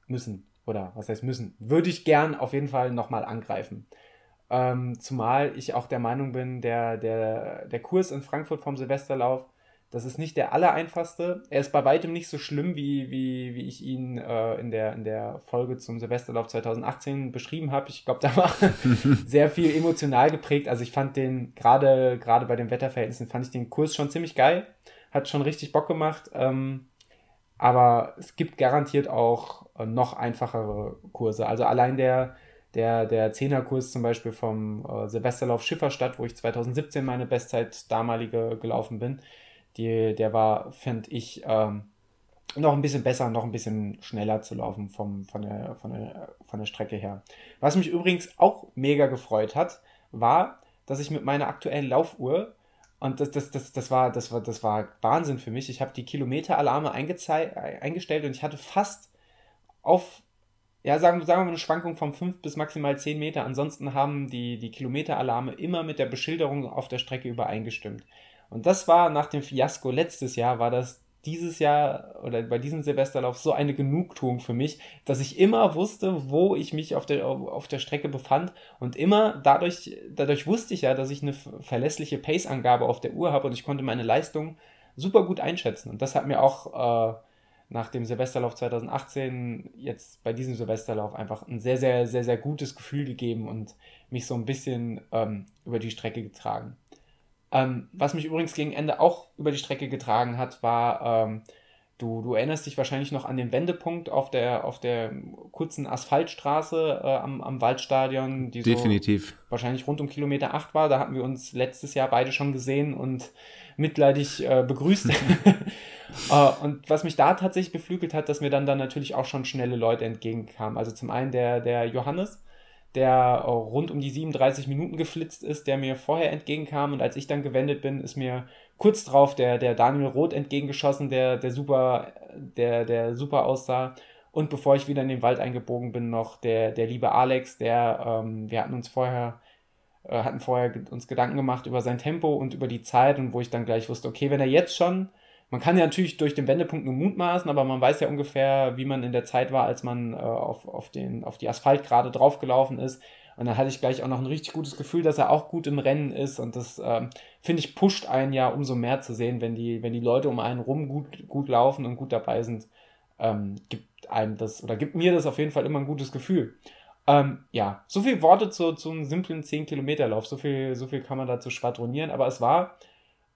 müssen. Oder was heißt müssen? Würde ich gern auf jeden Fall nochmal angreifen. Ähm, zumal ich auch der Meinung bin, der, der, der Kurs in Frankfurt vom Silvesterlauf, das ist nicht der allereinfachste. Er ist bei weitem nicht so schlimm, wie, wie, wie ich ihn äh, in, der, in der Folge zum Silvesterlauf 2018 beschrieben habe. Ich glaube, da war sehr viel emotional geprägt. Also ich fand den, gerade bei den Wetterverhältnissen, fand ich den Kurs schon ziemlich geil. Hat schon richtig Bock gemacht. Ähm, aber es gibt garantiert auch äh, noch einfachere Kurse. Also allein der, der, der Zehnerkurs zum Beispiel vom äh, Silvesterlauf Schifferstadt, wo ich 2017 meine Bestzeit damalige gelaufen bin, die, der war, finde ich, ähm, noch ein bisschen besser, noch ein bisschen schneller zu laufen vom, von, der, von, der, von der Strecke her. Was mich übrigens auch mega gefreut hat, war, dass ich mit meiner aktuellen Laufuhr und das, das, das, das, war, das, war, das war Wahnsinn für mich. Ich habe die Kilometeralarme eingestellt und ich hatte fast auf ja, sagen, sagen wir mal eine Schwankung von 5 bis maximal 10 Meter. Ansonsten haben die, die Kilometeralarme immer mit der Beschilderung auf der Strecke übereingestimmt. Und das war nach dem Fiasko letztes Jahr, war das dieses Jahr oder bei diesem Silvesterlauf so eine Genugtuung für mich, dass ich immer wusste, wo ich mich auf der, auf der Strecke befand und immer dadurch, dadurch wusste ich ja, dass ich eine verlässliche Pace-Angabe auf der Uhr habe und ich konnte meine Leistung super gut einschätzen. Und das hat mir auch äh, nach dem Silvesterlauf 2018 jetzt bei diesem Silvesterlauf einfach ein sehr, sehr, sehr, sehr gutes Gefühl gegeben und mich so ein bisschen ähm, über die Strecke getragen. Ähm, was mich übrigens gegen Ende auch über die Strecke getragen hat, war, ähm, du, du erinnerst dich wahrscheinlich noch an den Wendepunkt auf der, auf der kurzen Asphaltstraße äh, am, am Waldstadion, die Definitiv. So wahrscheinlich rund um Kilometer 8 war. Da hatten wir uns letztes Jahr beide schon gesehen und mitleidig äh, begrüßt. Uh, und was mich da tatsächlich beflügelt hat, dass mir dann, dann natürlich auch schon schnelle Leute entgegenkamen. Also zum einen der, der Johannes, der rund um die 37 Minuten geflitzt ist, der mir vorher entgegenkam und als ich dann gewendet bin, ist mir kurz drauf der, der Daniel Roth entgegengeschossen, der, der super, der, der super aussah. Und bevor ich wieder in den Wald eingebogen bin, noch der, der liebe Alex, der, ähm, wir hatten uns vorher, äh, hatten vorher uns Gedanken gemacht über sein Tempo und über die Zeit und wo ich dann gleich wusste, okay, wenn er jetzt schon man kann ja natürlich durch den Wendepunkt nur mutmaßen, aber man weiß ja ungefähr, wie man in der Zeit war, als man äh, auf, auf, den, auf die Asphalt gerade draufgelaufen ist. Und dann hatte ich gleich auch noch ein richtig gutes Gefühl, dass er auch gut im Rennen ist. Und das, ähm, finde ich, pusht einen ja umso mehr zu sehen, wenn die, wenn die Leute um einen rum gut, gut laufen und gut dabei sind, ähm, gibt einem das, oder gibt mir das auf jeden Fall immer ein gutes Gefühl. Ähm, ja, so viel Worte zu, zum simplen 10-Kilometer-Lauf. So viel, so viel kann man dazu schwadronieren. Aber es war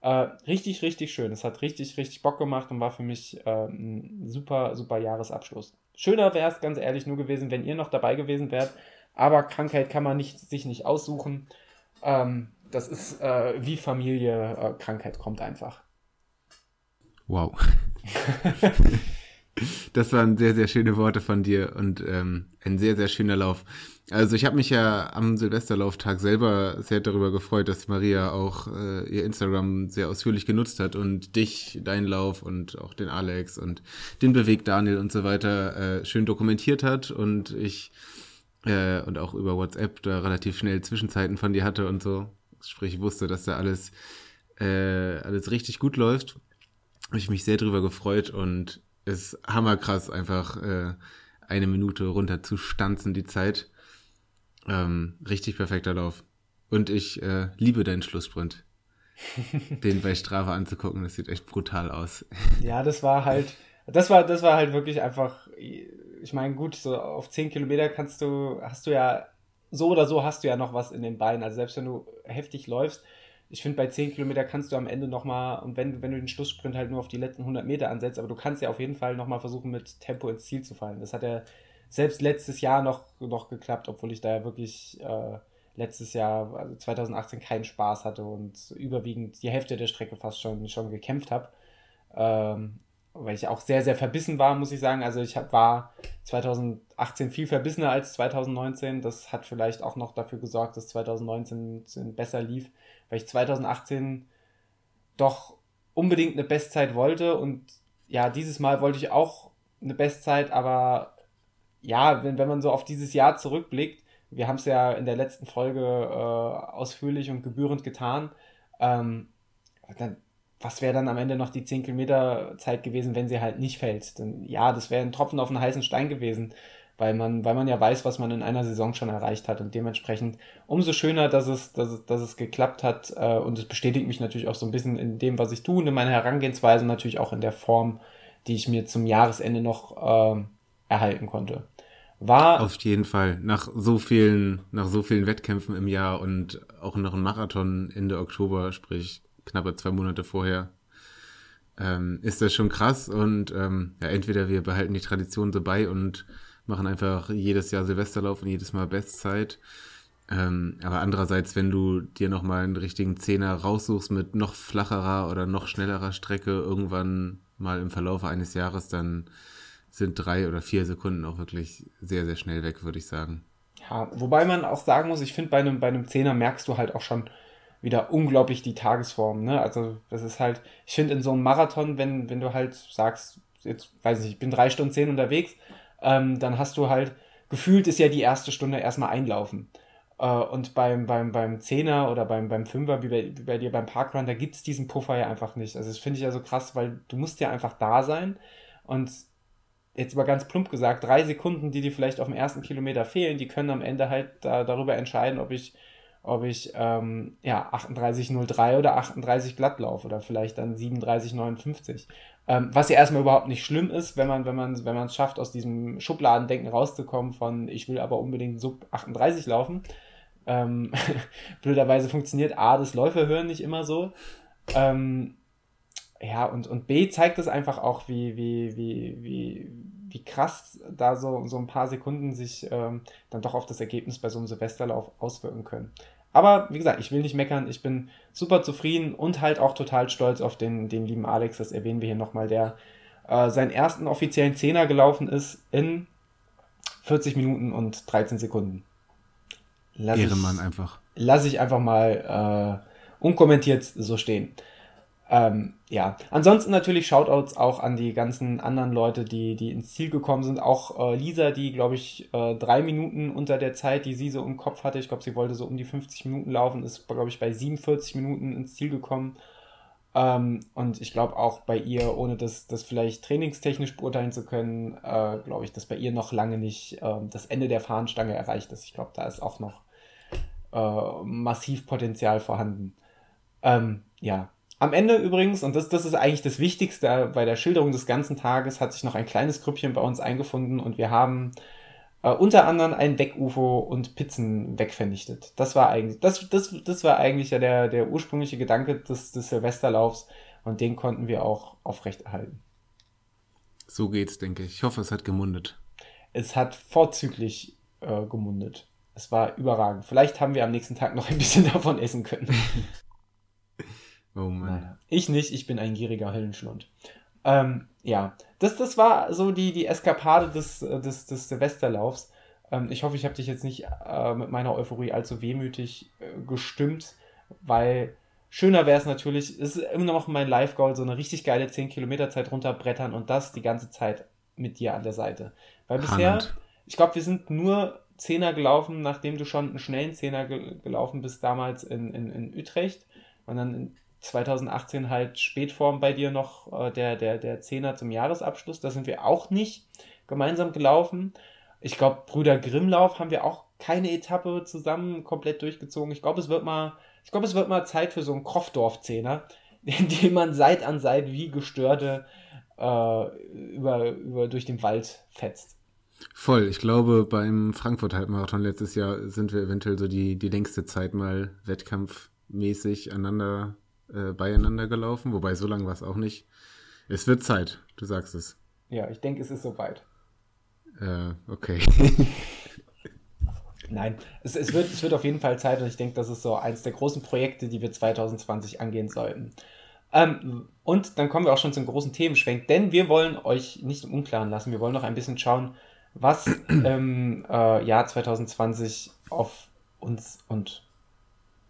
äh, richtig, richtig schön. Es hat richtig, richtig Bock gemacht und war für mich äh, ein super, super Jahresabschluss. Schöner wäre es ganz ehrlich nur gewesen, wenn ihr noch dabei gewesen wärt. Aber Krankheit kann man nicht, sich nicht aussuchen. Ähm, das ist äh, wie Familie, äh, Krankheit kommt einfach. Wow. Das waren sehr, sehr schöne Worte von dir und ähm, ein sehr, sehr schöner Lauf. Also ich habe mich ja am Silvesterlauftag selber sehr darüber gefreut, dass Maria auch äh, ihr Instagram sehr ausführlich genutzt hat und dich, deinen Lauf und auch den Alex und den Beweg Daniel und so weiter äh, schön dokumentiert hat und ich äh, und auch über WhatsApp da relativ schnell Zwischenzeiten von dir hatte und so. Sprich, wusste, dass da alles, äh, alles richtig gut läuft. Habe ich mich sehr darüber gefreut und ist hammerkrass einfach. Äh, eine Minute runter zu stanzen, die Zeit. Ähm, richtig perfekter Lauf. Und ich äh, liebe deinen Schlusssprint. Den bei Strava anzugucken, das sieht echt brutal aus. Ja, das war halt, das war, das war halt wirklich einfach, ich meine, gut, so auf 10 Kilometer kannst du, hast du ja, so oder so hast du ja noch was in den Beinen. Also selbst wenn du heftig läufst, ich finde, bei 10 Kilometer kannst du am Ende nochmal, und wenn, wenn du den Schlusssprint halt nur auf die letzten 100 Meter ansetzt, aber du kannst ja auf jeden Fall nochmal versuchen, mit Tempo ins Ziel zu fallen. Das hat ja selbst letztes Jahr noch, noch geklappt, obwohl ich da ja wirklich äh, letztes Jahr, also 2018, keinen Spaß hatte und überwiegend die Hälfte der Strecke fast schon, schon gekämpft habe. Ähm, weil ich auch sehr, sehr verbissen war, muss ich sagen. Also ich hab, war 2018 viel verbissener als 2019. Das hat vielleicht auch noch dafür gesorgt, dass 2019 besser lief, weil ich 2018 doch unbedingt eine Bestzeit wollte und ja, dieses Mal wollte ich auch eine Bestzeit, aber ja, wenn, wenn man so auf dieses Jahr zurückblickt, wir haben es ja in der letzten Folge äh, ausführlich und gebührend getan, ähm, dann was wäre dann am Ende noch die 10 Kilometer Zeit gewesen, wenn sie halt nicht fällt? Denn ja, das wäre ein Tropfen auf einen heißen Stein gewesen, weil man, weil man ja weiß, was man in einer Saison schon erreicht hat und dementsprechend umso schöner, dass es, dass es, dass es geklappt hat äh, und es bestätigt mich natürlich auch so ein bisschen in dem, was ich tue und in meiner Herangehensweise natürlich auch in der Form, die ich mir zum Jahresende noch äh, erhalten konnte. War auf jeden Fall nach so vielen nach so vielen Wettkämpfen im Jahr und auch noch ein Marathon Ende Oktober, sprich knappe zwei Monate vorher, ähm, ist das schon krass. Und ähm, ja, entweder wir behalten die Tradition so bei und machen einfach jedes Jahr Silvesterlauf und jedes Mal Bestzeit. Ähm, aber andererseits, wenn du dir nochmal einen richtigen Zehner raussuchst mit noch flacherer oder noch schnellerer Strecke irgendwann mal im Verlauf eines Jahres, dann sind drei oder vier Sekunden auch wirklich sehr, sehr schnell weg, würde ich sagen. Ja, wobei man auch sagen muss, ich finde, bei einem, bei einem Zehner merkst du halt auch schon, wieder unglaublich die Tagesform. Ne? Also das ist halt, ich finde in so einem Marathon, wenn, wenn du halt sagst, jetzt weiß ich ich bin drei Stunden zehn unterwegs, ähm, dann hast du halt, gefühlt ist ja die erste Stunde erstmal einlaufen. Äh, und beim, beim, beim Zehner oder beim, beim Fünfer, wie bei, wie bei dir beim Parkrun, da gibt es diesen Puffer ja einfach nicht. Also das finde ich ja so krass, weil du musst ja einfach da sein und jetzt mal ganz plump gesagt, drei Sekunden, die dir vielleicht auf dem ersten Kilometer fehlen, die können am Ende halt da, darüber entscheiden, ob ich ob ich ähm, ja, 38,03 oder 38 glatt laufe oder vielleicht dann 37,59. Ähm, was ja erstmal überhaupt nicht schlimm ist, wenn man, wenn man, wenn man es schafft, aus diesem Schubladendenken rauszukommen von ich will aber unbedingt sub 38 laufen. Ähm, blöderweise funktioniert A, das Läuferhören nicht immer so. Ähm, ja, und, und B zeigt es einfach auch, wie, wie, wie, wie, wie krass da so, so ein paar Sekunden sich ähm, dann doch auf das Ergebnis bei so einem Silvesterlauf auswirken können. Aber wie gesagt, ich will nicht meckern, ich bin super zufrieden und halt auch total stolz auf den, den lieben Alex, das erwähnen wir hier nochmal, der äh, seinen ersten offiziellen Zehner gelaufen ist in 40 Minuten und 13 Sekunden. Lass Ehrenmann ich, einfach. Lass ich einfach mal äh, unkommentiert so stehen. Ähm, ja, ansonsten natürlich Shoutouts auch an die ganzen anderen Leute, die, die ins Ziel gekommen sind. Auch äh, Lisa, die, glaube ich, äh, drei Minuten unter der Zeit, die sie so im Kopf hatte, ich glaube, sie wollte so um die 50 Minuten laufen, ist, glaube ich, bei 47 Minuten ins Ziel gekommen. Ähm, und ich glaube auch bei ihr, ohne das, das vielleicht trainingstechnisch beurteilen zu können, äh, glaube ich, dass bei ihr noch lange nicht äh, das Ende der Fahnenstange erreicht ist. Ich glaube, da ist auch noch äh, massiv Potenzial vorhanden. Ähm, ja, am Ende übrigens, und das, das ist eigentlich das Wichtigste bei der Schilderung des ganzen Tages, hat sich noch ein kleines Grüppchen bei uns eingefunden und wir haben äh, unter anderem ein Weg-UFO und Pizzen wegvernichtet. Das war eigentlich, das, das, das war eigentlich ja der, der ursprüngliche Gedanke des, des Silvesterlaufs und den konnten wir auch aufrechterhalten. So geht's, denke ich. Ich hoffe, es hat gemundet. Es hat vorzüglich äh, gemundet. Es war überragend. Vielleicht haben wir am nächsten Tag noch ein bisschen davon essen können. Oh Mann. Naja. Ich nicht, ich bin ein gieriger Höllenschlund. Ähm, ja, das, das war so die, die Eskapade des, des, des Silvesterlaufs. Ähm, ich hoffe, ich habe dich jetzt nicht äh, mit meiner Euphorie allzu wehmütig äh, gestimmt, weil schöner wäre es natürlich, es ist immer noch mein Live-Goal, so eine richtig geile 10 Kilometer Zeit runterbrettern und das die ganze Zeit mit dir an der Seite. Weil bisher, Hand. ich glaube, wir sind nur Zehner gelaufen, nachdem du schon einen schnellen Zehner ge gelaufen bist, damals in, in, in Utrecht. Und dann 2018 halt Spätform bei dir noch äh, der, der, der Zehner zum Jahresabschluss. Da sind wir auch nicht gemeinsam gelaufen. Ich glaube, Brüder Grimmlauf haben wir auch keine Etappe zusammen komplett durchgezogen. Ich glaube, es wird mal, ich glaube, es wird mal Zeit für so einen Kroffdorf-Zehner, in dem man Seit an Seit wie gestörte äh, über, über durch den Wald fetzt. Voll. Ich glaube, beim Frankfurt-Halbmarathon letztes Jahr sind wir eventuell so die, die längste Zeit mal wettkampfmäßig aneinander, äh, beieinander gelaufen. Wobei, so lange war es auch nicht. Es wird Zeit, du sagst es. Ja, ich denke, es ist soweit. Äh, okay. Nein, es, es, wird, es wird auf jeden Fall Zeit und ich denke, das ist so eins der großen Projekte, die wir 2020 angehen sollten. Ähm, und dann kommen wir auch schon zum großen Themenschwenk, denn wir wollen euch nicht im Unklaren lassen. Wir wollen noch ein bisschen schauen, was im äh, Jahr 2020 auf uns und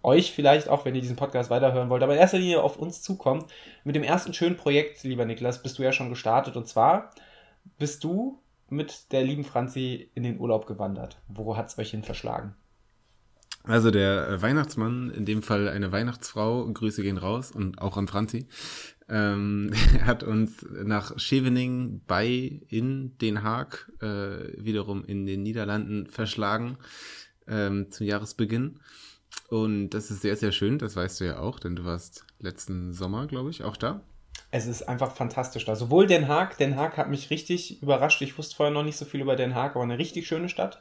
euch vielleicht auch, wenn ihr diesen Podcast weiterhören wollt, aber in erster Linie auf uns zukommt. Mit dem ersten schönen Projekt, lieber Niklas, bist du ja schon gestartet und zwar bist du mit der lieben Franzi in den Urlaub gewandert. Wo hat es euch hin verschlagen? Also der Weihnachtsmann, in dem Fall eine Weihnachtsfrau, Grüße gehen raus und auch an Franzi, ähm, hat uns nach Scheveningen bei in Den Haag, äh, wiederum in den Niederlanden, verschlagen ähm, zum Jahresbeginn. Und das ist sehr, sehr schön, das weißt du ja auch, denn du warst letzten Sommer, glaube ich, auch da. Es ist einfach fantastisch da. Sowohl Den Haag, Den Haag hat mich richtig überrascht. Ich wusste vorher noch nicht so viel über Den Haag, aber eine richtig schöne Stadt.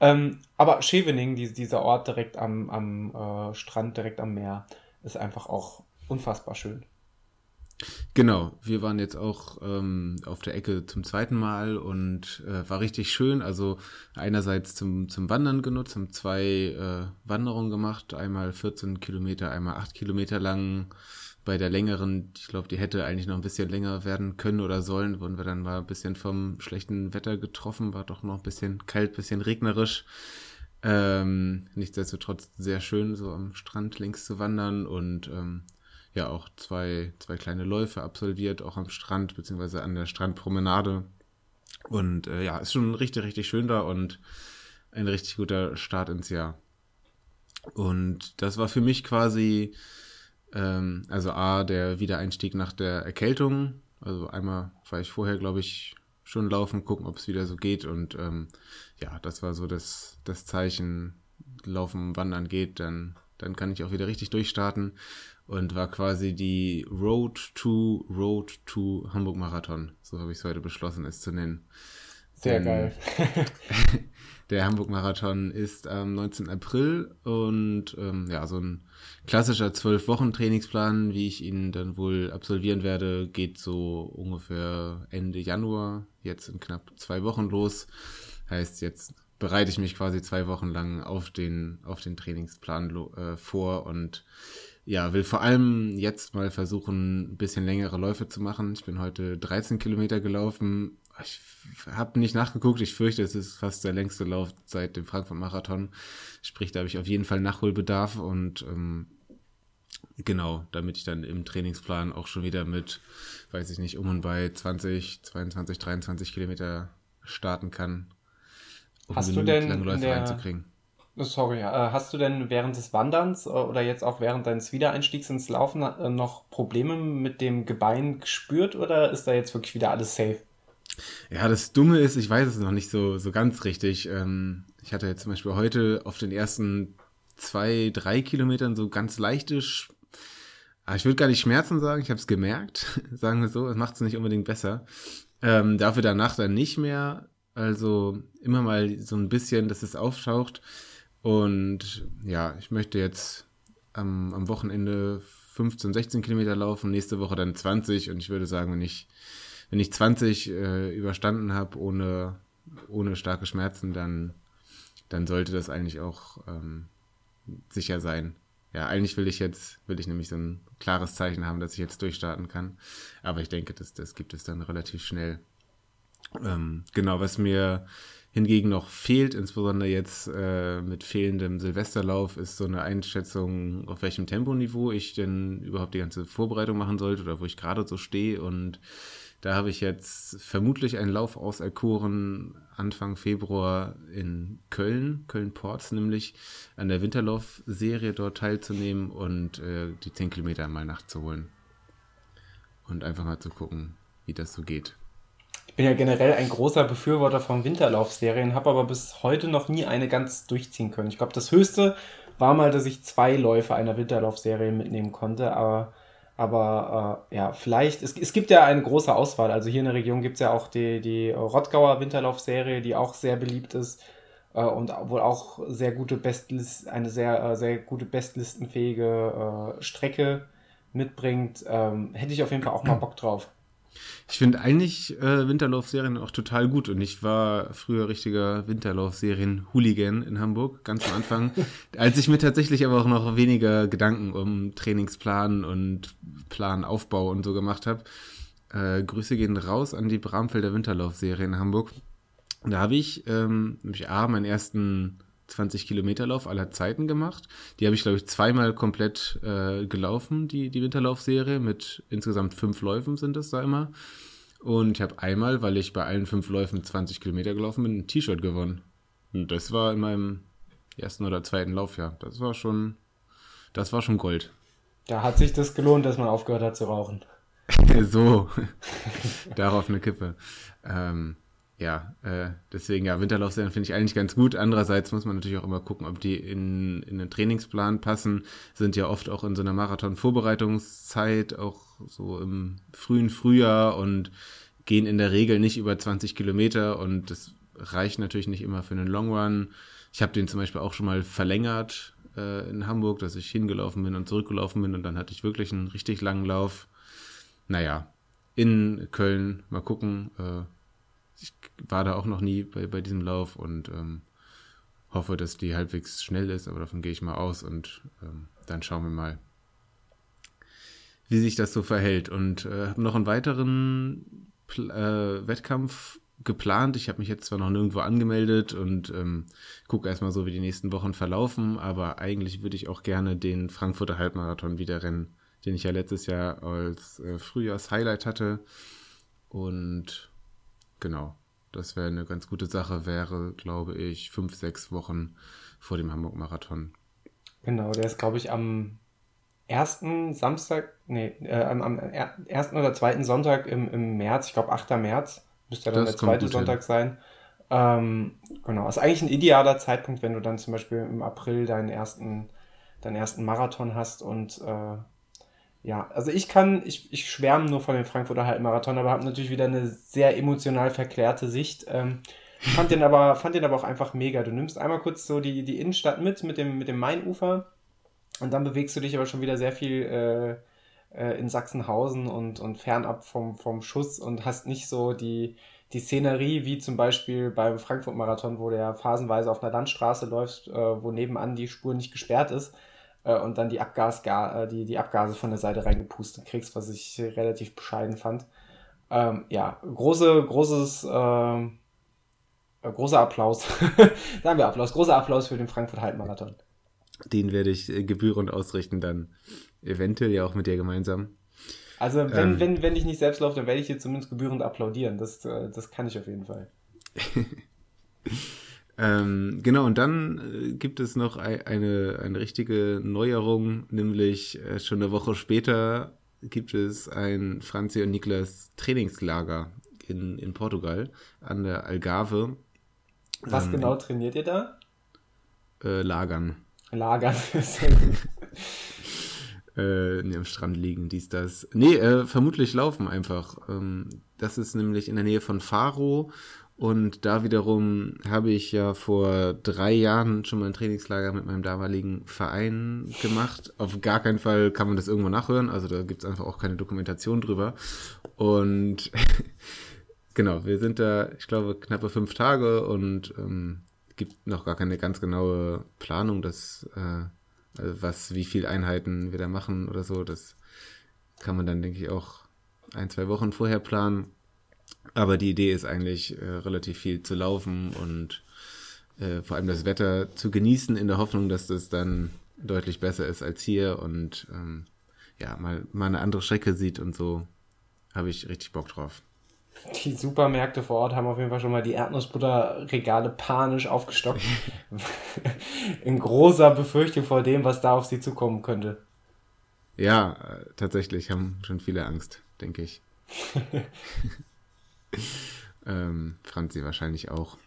Ähm, aber Scheveningen, die, dieser Ort direkt am, am äh, Strand, direkt am Meer, ist einfach auch unfassbar schön. Genau, wir waren jetzt auch ähm, auf der Ecke zum zweiten Mal und äh, war richtig schön. Also einerseits zum, zum Wandern genutzt, haben zwei äh, Wanderungen gemacht, einmal 14 Kilometer, einmal 8 Kilometer lang. Bei der längeren, ich glaube, die hätte eigentlich noch ein bisschen länger werden können oder sollen, wurden wir dann mal ein bisschen vom schlechten Wetter getroffen, war doch noch ein bisschen kalt, bisschen regnerisch. Ähm, nichtsdestotrotz sehr schön, so am Strand links zu wandern und ähm, ja auch zwei, zwei kleine Läufe absolviert, auch am Strand, beziehungsweise an der Strandpromenade. Und äh, ja, ist schon richtig, richtig schön da und ein richtig guter Start ins Jahr. Und das war für mich quasi, ähm, also A, der Wiedereinstieg nach der Erkältung. Also einmal war ich vorher, glaube ich, schon laufen, gucken, ob es wieder so geht. Und ähm, ja, das war so das, das Zeichen, Laufen, Wandern geht, dann, dann kann ich auch wieder richtig durchstarten und war quasi die Road to Road to Hamburg Marathon. So habe ich es heute beschlossen, es zu nennen. Sehr Denn geil. der Hamburg Marathon ist am 19. April und ähm, ja, so ein klassischer zwölf Wochen Trainingsplan, wie ich ihn dann wohl absolvieren werde, geht so ungefähr Ende Januar, jetzt in knapp zwei Wochen los. Heißt, jetzt bereite ich mich quasi zwei Wochen lang auf den, auf den Trainingsplan äh, vor und ja, will vor allem jetzt mal versuchen, ein bisschen längere Läufe zu machen. Ich bin heute 13 Kilometer gelaufen. Ich habe nicht nachgeguckt. Ich fürchte, es ist fast der längste Lauf seit dem Frankfurt-Marathon. Sprich, da habe ich auf jeden Fall Nachholbedarf und ähm, genau, damit ich dann im Trainingsplan auch schon wieder mit, weiß ich nicht, um und bei 20, 22, 23 Kilometer starten kann. Um Hast du denn lange Läufe der, reinzukriegen. Sorry, äh, hast du denn während des Wanderns äh, oder jetzt auch während deines Wiedereinstiegs ins Laufen äh, noch Probleme mit dem Gebein gespürt oder ist da jetzt wirklich wieder alles safe? Ja, das Dumme ist, ich weiß es noch nicht so, so ganz richtig. Ähm, ich hatte jetzt zum Beispiel heute auf den ersten zwei, drei Kilometern so ganz leichte, ah, ich würde gar nicht Schmerzen sagen, ich habe es gemerkt, sagen wir so, es macht es nicht unbedingt besser. Ähm, dafür danach dann nicht mehr. Also immer mal so ein bisschen, dass es auftaucht. Und ja, ich möchte jetzt am, am Wochenende 15, 16 Kilometer laufen, nächste Woche dann 20 und ich würde sagen, wenn ich, wenn ich 20 äh, überstanden habe ohne, ohne starke Schmerzen, dann, dann sollte das eigentlich auch ähm, sicher sein. Ja, eigentlich will ich jetzt, will ich nämlich so ein klares Zeichen haben, dass ich jetzt durchstarten kann. Aber ich denke, das, das gibt es dann relativ schnell. Ähm, genau, was mir hingegen noch fehlt, insbesondere jetzt äh, mit fehlendem Silvesterlauf, ist so eine Einschätzung, auf welchem Temponiveau ich denn überhaupt die ganze Vorbereitung machen sollte oder wo ich gerade so stehe. Und Da habe ich jetzt vermutlich einen Lauf auserkoren Anfang Februar in Köln, Köln-Ports nämlich, an der Winterlauf-Serie dort teilzunehmen und äh, die 10 Kilometer mal nachzuholen. Und einfach mal zu gucken, wie das so geht. Ich bin ja generell ein großer Befürworter von Winterlaufserien, habe aber bis heute noch nie eine ganz durchziehen können. Ich glaube, das höchste war mal, dass ich zwei Läufe einer Winterlaufserie mitnehmen konnte, aber aber äh, ja, vielleicht, es, es gibt ja eine große Auswahl. Also hier in der Region gibt es ja auch die, die Rottgauer Winterlaufserie, die auch sehr beliebt ist äh, und wohl auch sehr gute Bestlist, eine sehr, äh, sehr gute bestlistenfähige äh, Strecke mitbringt. Ähm, hätte ich auf jeden Fall auch mal Bock drauf. Ich finde eigentlich äh, Winterlauf-Serien auch total gut und ich war früher richtiger Winterlauf-Serien-Hooligan in Hamburg, ganz am Anfang, als ich mir tatsächlich aber auch noch weniger Gedanken um Trainingsplan und Planaufbau und so gemacht habe. Äh, Grüße gehen raus an die Bramfelder Winterlauf-Serie in Hamburg. Da habe ich ähm, nämlich A, meinen ersten 20 Kilometer Lauf aller Zeiten gemacht. Die habe ich, glaube ich, zweimal komplett äh, gelaufen, die, die Winterlaufserie. Mit insgesamt fünf Läufen sind es da immer. Und ich habe einmal, weil ich bei allen fünf Läufen 20 Kilometer gelaufen bin, ein T-Shirt gewonnen. Und das war in meinem ersten oder zweiten Laufjahr. Das war schon, das war schon Gold. Da hat sich das gelohnt, dass man aufgehört hat zu rauchen. so, darauf eine Kippe. Ähm, ja, äh, deswegen ja, Winterlaufserien finde ich eigentlich ganz gut. Andererseits muss man natürlich auch immer gucken, ob die in, in den Trainingsplan passen. Sind ja oft auch in so einer Marathon-Vorbereitungszeit, auch so im frühen Frühjahr und gehen in der Regel nicht über 20 Kilometer und das reicht natürlich nicht immer für einen Long Run. Ich habe den zum Beispiel auch schon mal verlängert äh, in Hamburg, dass ich hingelaufen bin und zurückgelaufen bin und dann hatte ich wirklich einen richtig langen Lauf. Naja, in Köln, mal gucken. Äh, ich war da auch noch nie bei, bei diesem Lauf und ähm, hoffe, dass die halbwegs schnell ist, aber davon gehe ich mal aus und ähm, dann schauen wir mal, wie sich das so verhält. Und äh, habe noch einen weiteren Pl äh, Wettkampf geplant. Ich habe mich jetzt zwar noch nirgendwo angemeldet und ähm, gucke erstmal so, wie die nächsten Wochen verlaufen, aber eigentlich würde ich auch gerne den Frankfurter Halbmarathon wieder rennen, den ich ja letztes Jahr als äh, Frühjahrs-Highlight hatte. Und Genau. Das wäre eine ganz gute Sache, wäre, glaube ich, fünf, sechs Wochen vor dem Hamburg-Marathon. Genau, der ist, glaube ich, am ersten Samstag, nee, äh, am, am ersten oder zweiten Sonntag im, im März, ich glaube 8. März, müsste ja dann das der zweite Sonntag hin. sein. Ähm, genau, ist eigentlich ein idealer Zeitpunkt, wenn du dann zum Beispiel im April deinen ersten, deinen ersten Marathon hast und äh, ja, also ich kann, ich, ich schwärme nur von dem Frankfurter Halbmarathon, aber habe natürlich wieder eine sehr emotional verklärte Sicht. Ähm, fand den aber, fand den aber auch einfach mega. Du nimmst einmal kurz so die, die Innenstadt mit, mit dem, mit dem Mainufer und dann bewegst du dich aber schon wieder sehr viel äh, äh, in Sachsenhausen und, und fernab vom, vom Schuss und hast nicht so die, die Szenerie wie zum Beispiel beim Frankfurt-Marathon, wo der phasenweise auf einer Landstraße läuft, äh, wo nebenan die Spur nicht gesperrt ist äh, und dann die, Abgas, äh, die, die Abgase von der Seite reingepustet kriegst, was ich relativ bescheiden fand. Ähm, ja, große, großes, äh, äh großer Applaus. Sagen wir Applaus, großer Applaus für den Frankfurt Halbmarathon. Den werde ich äh, gebührend ausrichten, dann eventuell ja auch mit dir gemeinsam. Also wenn, ähm, wenn, wenn ich nicht selbst laufe, dann werde ich dir zumindest gebührend applaudieren. Das, äh, das kann ich auf jeden Fall. Ähm, genau, und dann äh, gibt es noch ein, eine, eine richtige Neuerung, nämlich äh, schon eine Woche später gibt es ein Franzi und Niklas Trainingslager in, in Portugal an der Algarve. Was ähm, genau trainiert ihr da? Äh, lagern. Lagern. äh, nee, am Strand liegen, dies, das. Nee, äh, vermutlich laufen einfach. Ähm, das ist nämlich in der Nähe von Faro und da wiederum habe ich ja vor drei Jahren schon mal ein Trainingslager mit meinem damaligen Verein gemacht. Auf gar keinen Fall kann man das irgendwo nachhören. Also da gibt es einfach auch keine Dokumentation drüber. Und genau, wir sind da, ich glaube, knappe fünf Tage und ähm, gibt noch gar keine ganz genaue Planung, dass, äh, was, wie viele Einheiten wir da machen oder so. Das kann man dann, denke ich, auch ein, zwei Wochen vorher planen. Aber die Idee ist eigentlich äh, relativ viel zu laufen und äh, vor allem das Wetter zu genießen in der Hoffnung, dass das dann deutlich besser ist als hier und ähm, ja, mal, mal eine andere Strecke sieht und so habe ich richtig Bock drauf. Die Supermärkte vor Ort haben auf jeden Fall schon mal die Erdnussbutterregale panisch aufgestockt. In großer Befürchtung vor dem, was da auf sie zukommen könnte. Ja, äh, tatsächlich haben schon viele Angst, denke ich. ähm, Franzi wahrscheinlich auch.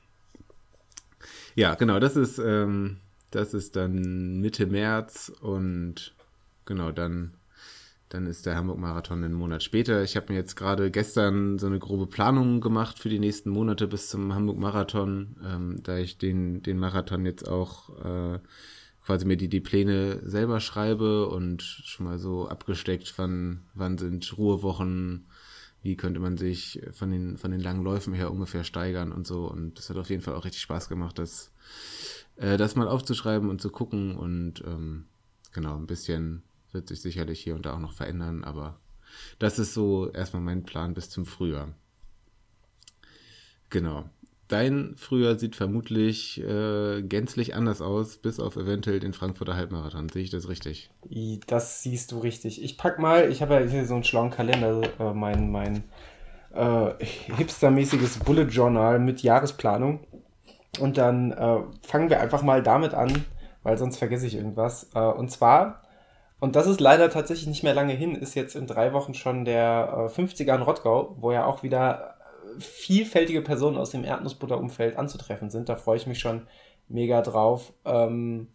Ja, genau, das ist, ähm, das ist dann Mitte März und genau, dann, dann ist der Hamburg-Marathon einen Monat später. Ich habe mir jetzt gerade gestern so eine grobe Planung gemacht für die nächsten Monate bis zum Hamburg-Marathon, ähm, da ich den, den Marathon jetzt auch äh, quasi mir die, die Pläne selber schreibe und schon mal so abgesteckt, wann, wann sind Ruhewochen, wie könnte man sich von den, von den langen Läufen her ungefähr steigern und so. Und das hat auf jeden Fall auch richtig Spaß gemacht, das, äh, das mal aufzuschreiben und zu gucken. Und ähm, genau, ein bisschen wird sich sicherlich hier und da auch noch verändern, aber das ist so erstmal mein Plan bis zum Frühjahr. Genau. Dein Frühjahr sieht vermutlich äh, gänzlich anders aus, bis auf eventuell den Frankfurter Halbmarathon. Sehe ich das richtig? Das siehst du richtig. Ich pack mal, ich habe ja hier so einen schlauen Kalender, äh, mein, mein äh, hipstermäßiges Bullet Journal mit Jahresplanung. Und dann äh, fangen wir einfach mal damit an, weil sonst vergesse ich irgendwas. Äh, und zwar, und das ist leider tatsächlich nicht mehr lange hin, ist jetzt in drei Wochen schon der 50er in Rottgau, wo ja auch wieder vielfältige Personen aus dem Erdnussbutterumfeld anzutreffen sind. Da freue ich mich schon mega drauf. Ähm,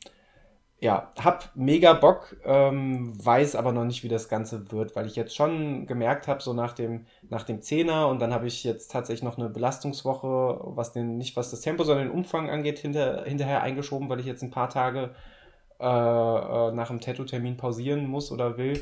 ja, hab mega Bock, ähm, weiß aber noch nicht, wie das Ganze wird, weil ich jetzt schon gemerkt habe, so nach dem, nach dem Zehner und dann habe ich jetzt tatsächlich noch eine Belastungswoche, was den, nicht was das Tempo, sondern den Umfang angeht, hinter, hinterher eingeschoben, weil ich jetzt ein paar Tage äh, äh, nach dem Tattoo-Termin pausieren muss oder will.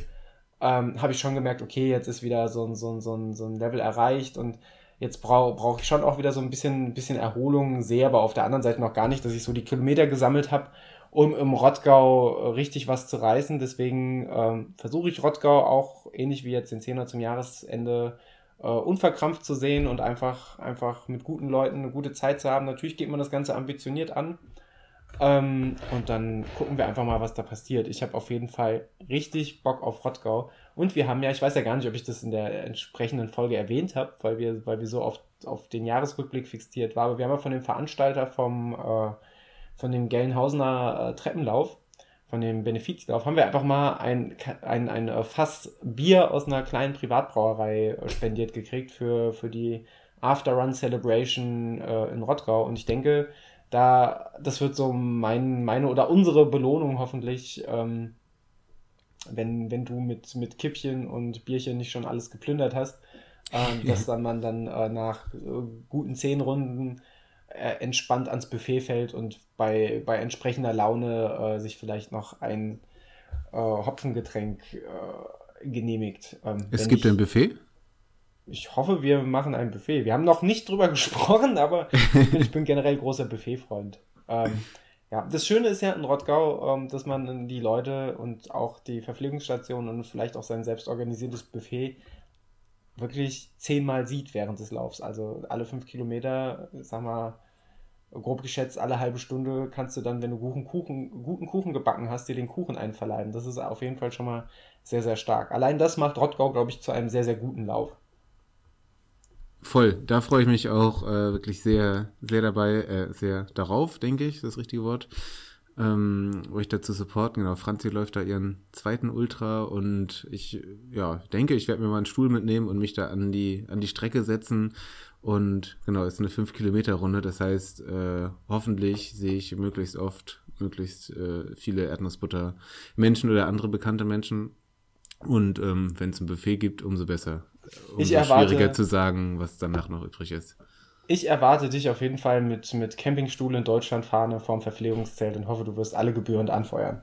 Ähm, habe ich schon gemerkt, okay, jetzt ist wieder so so so so ein Level erreicht und Jetzt brauche brauch ich schon auch wieder so ein bisschen, bisschen Erholung, sehe aber auf der anderen Seite noch gar nicht, dass ich so die Kilometer gesammelt habe, um im Rottgau richtig was zu reißen. Deswegen ähm, versuche ich Rottgau auch ähnlich wie jetzt den Zehner zum Jahresende äh, unverkrampft zu sehen und einfach, einfach mit guten Leuten eine gute Zeit zu haben. Natürlich geht man das Ganze ambitioniert an. Ähm, und dann gucken wir einfach mal, was da passiert. Ich habe auf jeden Fall richtig Bock auf Rottgau und wir haben ja, ich weiß ja gar nicht, ob ich das in der entsprechenden Folge erwähnt habe, weil wir, weil wir so oft auf den Jahresrückblick fixiert waren, aber wir haben ja von dem Veranstalter vom, äh, von dem Gelnhausener äh, Treppenlauf, von dem Benefizlauf, haben wir einfach mal ein, ein, ein äh, Fass Bier aus einer kleinen Privatbrauerei äh, spendiert gekriegt für, für die After Run Celebration äh, in Rottgau. Und ich denke, da, das wird so mein, meine oder unsere Belohnung hoffentlich. Ähm, wenn, wenn du mit, mit Kippchen und Bierchen nicht schon alles geplündert hast, äh, dass dann man dann äh, nach äh, guten zehn Runden äh, entspannt ans Buffet fällt und bei, bei entsprechender Laune äh, sich vielleicht noch ein äh, Hopfengetränk genehmigt. Ähm, es gibt ich, ein Buffet? Ich hoffe, wir machen ein Buffet. Wir haben noch nicht drüber gesprochen, aber ich bin, generell großer Buffet-Freund. Ähm, ja, das Schöne ist ja in Rottgau, ähm, dass man die Leute und auch die Verpflegungsstation und vielleicht auch sein selbst organisiertes Buffet wirklich zehnmal sieht während des Laufs. Also alle fünf Kilometer, sag mal, grob geschätzt, alle halbe Stunde kannst du dann, wenn du guten Kuchen, guten Kuchen gebacken hast, dir den Kuchen einverleiben. Das ist auf jeden Fall schon mal sehr, sehr stark. Allein das macht Rottgau, glaube ich, zu einem sehr, sehr guten Lauf. Voll, da freue ich mich auch äh, wirklich sehr, sehr dabei, äh, sehr darauf, denke ich, das richtige Wort, ähm, euch dazu supporten. Genau, Franzi läuft da ihren zweiten Ultra und ich, ja, denke, ich werde mir mal einen Stuhl mitnehmen und mich da an die, an die Strecke setzen. Und genau, es ist eine 5-Kilometer-Runde, das heißt, äh, hoffentlich sehe ich möglichst oft möglichst äh, viele Erdnussbutter-Menschen oder andere bekannte Menschen. Und ähm, wenn es ein Buffet gibt, umso besser umso ich erwarte, schwieriger zu sagen, was danach noch übrig ist. Ich erwarte dich auf jeden Fall mit, mit Campingstuhl in Deutschland Fahne vorm Verpflegungszelt und hoffe, du wirst alle gebührend anfeuern.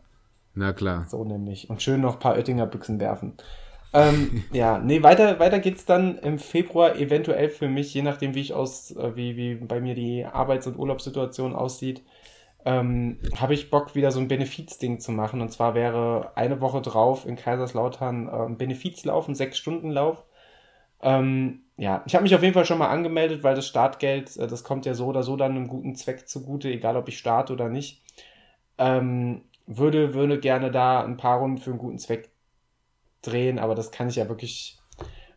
Na klar. So nämlich. Und schön noch ein paar Oettinger Büchsen werfen. ähm, ja, nee, weiter, weiter geht's dann im Februar eventuell für mich, je nachdem, wie ich aus, äh, wie, wie bei mir die Arbeits- und Urlaubssituation aussieht, ähm, habe ich Bock, wieder so ein Benefizding zu machen. Und zwar wäre eine Woche drauf in Kaiserslautern äh, ein Benefizlauf, ein Sechs-Stunden-Lauf ähm, ja, ich habe mich auf jeden Fall schon mal angemeldet, weil das Startgeld, äh, das kommt ja so oder so dann einem guten Zweck zugute, egal ob ich starte oder nicht. Ähm, würde, würde gerne da ein paar Runden für einen guten Zweck drehen, aber das kann ich ja wirklich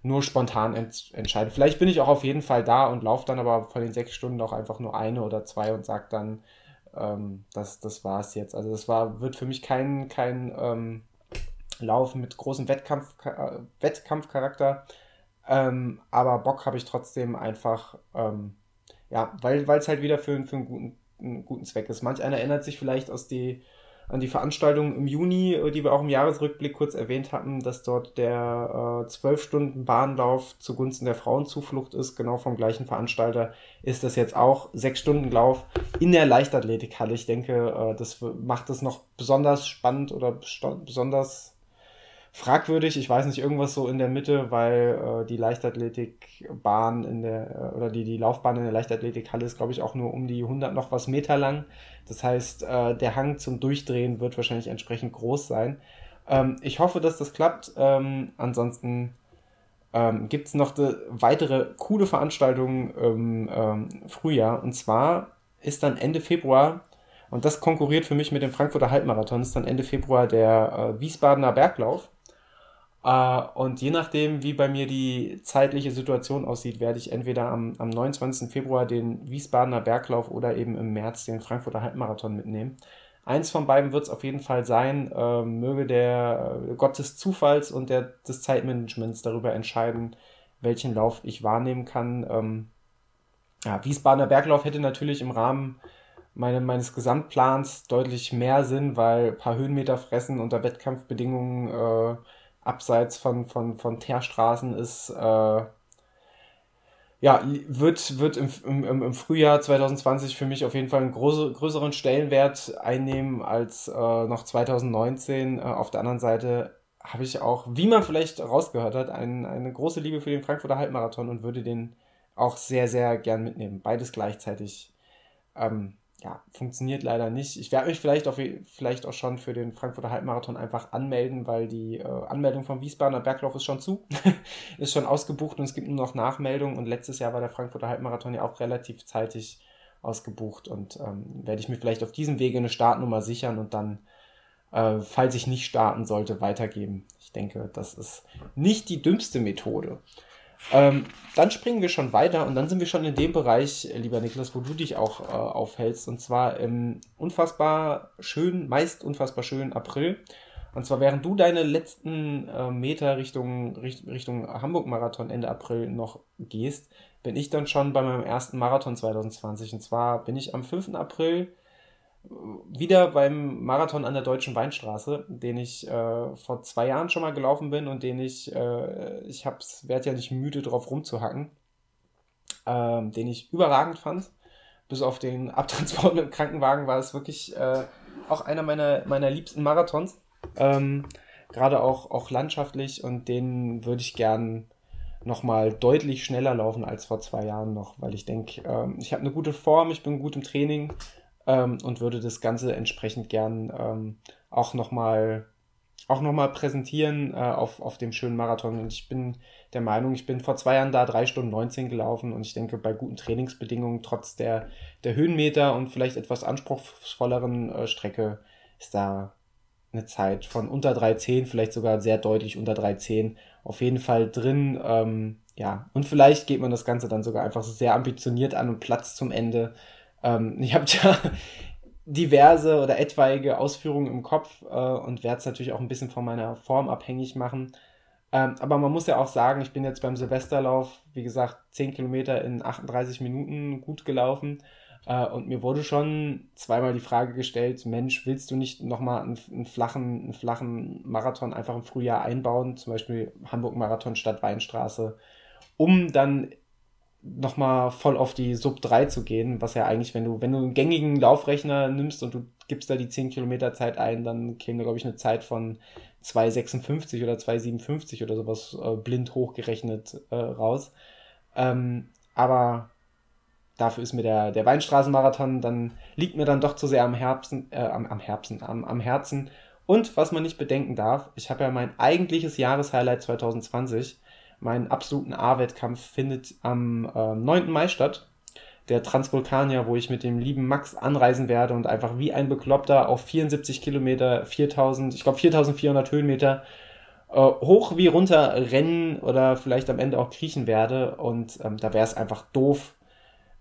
nur spontan ent entscheide. Vielleicht bin ich auch auf jeden Fall da und laufe dann aber von den sechs Stunden auch einfach nur eine oder zwei und sage dann, ähm, das, das war es jetzt. Also das war, wird für mich kein, kein ähm, Lauf mit großem Wettkampf, äh, Wettkampfcharakter. Ähm, aber Bock habe ich trotzdem einfach, ähm, ja, weil es halt wieder für, für einen, guten, einen guten Zweck ist. Manch einer erinnert sich vielleicht aus die an die Veranstaltung im Juni, äh, die wir auch im Jahresrückblick kurz erwähnt hatten, dass dort der zwölf äh, Stunden Bahnlauf zugunsten der Frauenzuflucht ist, genau vom gleichen Veranstalter, ist das jetzt auch sechs Stunden Lauf in der Leichtathletikhalle. Ich denke, äh, das macht es noch besonders spannend oder besonders fragwürdig. Ich weiß nicht, irgendwas so in der Mitte, weil äh, die Leichtathletikbahn in der, oder die, die Laufbahn in der Leichtathletikhalle ist, glaube ich, auch nur um die 100 noch was Meter lang. Das heißt, äh, der Hang zum Durchdrehen wird wahrscheinlich entsprechend groß sein. Ähm, ich hoffe, dass das klappt. Ähm, ansonsten ähm, gibt es noch weitere coole Veranstaltungen im ähm, Frühjahr. Und zwar ist dann Ende Februar, und das konkurriert für mich mit dem Frankfurter Halbmarathon, ist dann Ende Februar der äh, Wiesbadener Berglauf. Uh, und je nachdem, wie bei mir die zeitliche Situation aussieht, werde ich entweder am, am 29. Februar den Wiesbadener Berglauf oder eben im März den Frankfurter Halbmarathon mitnehmen. Eins von beiden wird es auf jeden Fall sein. Uh, möge der uh, Gott des Zufalls und der, des Zeitmanagements darüber entscheiden, welchen Lauf ich wahrnehmen kann. Ähm, ja, Wiesbadener Berglauf hätte natürlich im Rahmen meine, meines Gesamtplans deutlich mehr Sinn, weil ein paar Höhenmeter fressen unter Wettkampfbedingungen äh, abseits von, von, von Teerstraßen ist, äh, ja, wird, wird im, im, im Frühjahr 2020 für mich auf jeden Fall einen große, größeren Stellenwert einnehmen als äh, noch 2019. Äh, auf der anderen Seite habe ich auch, wie man vielleicht rausgehört hat, ein, eine große Liebe für den Frankfurter Halbmarathon und würde den auch sehr, sehr gern mitnehmen. Beides gleichzeitig. Ähm, ja, funktioniert leider nicht. Ich werde mich vielleicht, auf, vielleicht auch schon für den Frankfurter Halbmarathon einfach anmelden, weil die äh, Anmeldung vom Wiesbadener Berglauf ist schon zu, ist schon ausgebucht und es gibt nur noch Nachmeldungen. Und letztes Jahr war der Frankfurter Halbmarathon ja auch relativ zeitig ausgebucht und ähm, werde ich mir vielleicht auf diesem Wege eine Startnummer sichern und dann, äh, falls ich nicht starten sollte, weitergeben. Ich denke, das ist nicht die dümmste Methode. Ähm, dann springen wir schon weiter und dann sind wir schon in dem Bereich, äh, lieber Niklas, wo du dich auch äh, aufhältst. Und zwar im unfassbar schönen, meist unfassbar schönen April. Und zwar während du deine letzten äh, Meter Richtung, Richtung Hamburg-Marathon Ende April noch gehst, bin ich dann schon bei meinem ersten Marathon 2020. Und zwar bin ich am 5. April wieder beim Marathon an der Deutschen Weinstraße, den ich äh, vor zwei Jahren schon mal gelaufen bin und den ich, äh, ich werde ja nicht müde drauf rumzuhacken, äh, den ich überragend fand. Bis auf den Abtransport mit dem Krankenwagen war es wirklich äh, auch einer meiner, meiner liebsten Marathons. Ähm, Gerade auch, auch landschaftlich und den würde ich gern nochmal deutlich schneller laufen als vor zwei Jahren noch, weil ich denke, ähm, ich habe eine gute Form, ich bin gut im Training ähm, und würde das Ganze entsprechend gern ähm, auch nochmal auch noch mal präsentieren äh, auf, auf dem schönen Marathon. Und ich bin der Meinung, ich bin vor zwei Jahren da drei Stunden 19 gelaufen und ich denke, bei guten Trainingsbedingungen, trotz der, der Höhenmeter und vielleicht etwas anspruchsvolleren äh, Strecke, ist da eine Zeit von unter 3,10, vielleicht sogar sehr deutlich unter 3,10 auf jeden Fall drin. Ähm, ja, und vielleicht geht man das Ganze dann sogar einfach sehr ambitioniert an und Platz zum Ende. Ähm, ich habe ja diverse oder etwaige Ausführungen im Kopf äh, und werde es natürlich auch ein bisschen von meiner Form abhängig machen. Ähm, aber man muss ja auch sagen, ich bin jetzt beim Silvesterlauf, wie gesagt, 10 Kilometer in 38 Minuten gut gelaufen. Äh, und mir wurde schon zweimal die Frage gestellt, Mensch, willst du nicht nochmal einen, einen, flachen, einen flachen Marathon einfach im Frühjahr einbauen, zum Beispiel Hamburg-Marathon statt Weinstraße, um dann nochmal voll auf die Sub 3 zu gehen, was ja eigentlich, wenn du, wenn du einen gängigen Laufrechner nimmst und du gibst da die 10 Kilometer Zeit ein, dann käme da, glaube ich, eine Zeit von 2,56 oder 2,57 oder sowas äh, blind hochgerechnet äh, raus. Ähm, aber dafür ist mir der, der Weinstraßenmarathon, dann liegt mir dann doch zu sehr am Herzen, äh, am, am Herzen, am, am Herzen. Und was man nicht bedenken darf, ich habe ja mein eigentliches Jahreshighlight 2020 Meinen absoluten A-Wettkampf findet am äh, 9. Mai statt. Der Transvulkanier, wo ich mit dem lieben Max anreisen werde und einfach wie ein Bekloppter auf 74 Kilometer, 4000, ich glaube 4400 Höhenmeter äh, hoch wie runter rennen oder vielleicht am Ende auch kriechen werde. Und ähm, da wäre es einfach doof,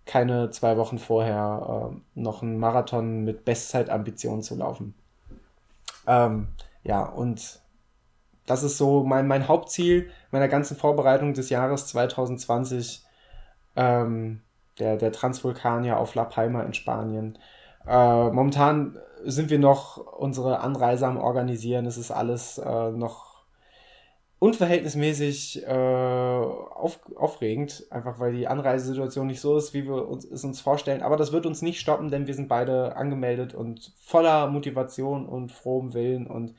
keine zwei Wochen vorher äh, noch einen Marathon mit Bestzeitambitionen zu laufen. Ähm, ja, und das ist so mein, mein Hauptziel meiner ganzen Vorbereitung des Jahres 2020. Ähm, der, der Transvulkanier auf La Palma in Spanien. Äh, momentan sind wir noch unsere Anreise am Organisieren. Es ist alles äh, noch unverhältnismäßig äh, auf, aufregend, einfach weil die Anreisesituation nicht so ist, wie wir uns, es uns vorstellen. Aber das wird uns nicht stoppen, denn wir sind beide angemeldet und voller Motivation und frohem Willen und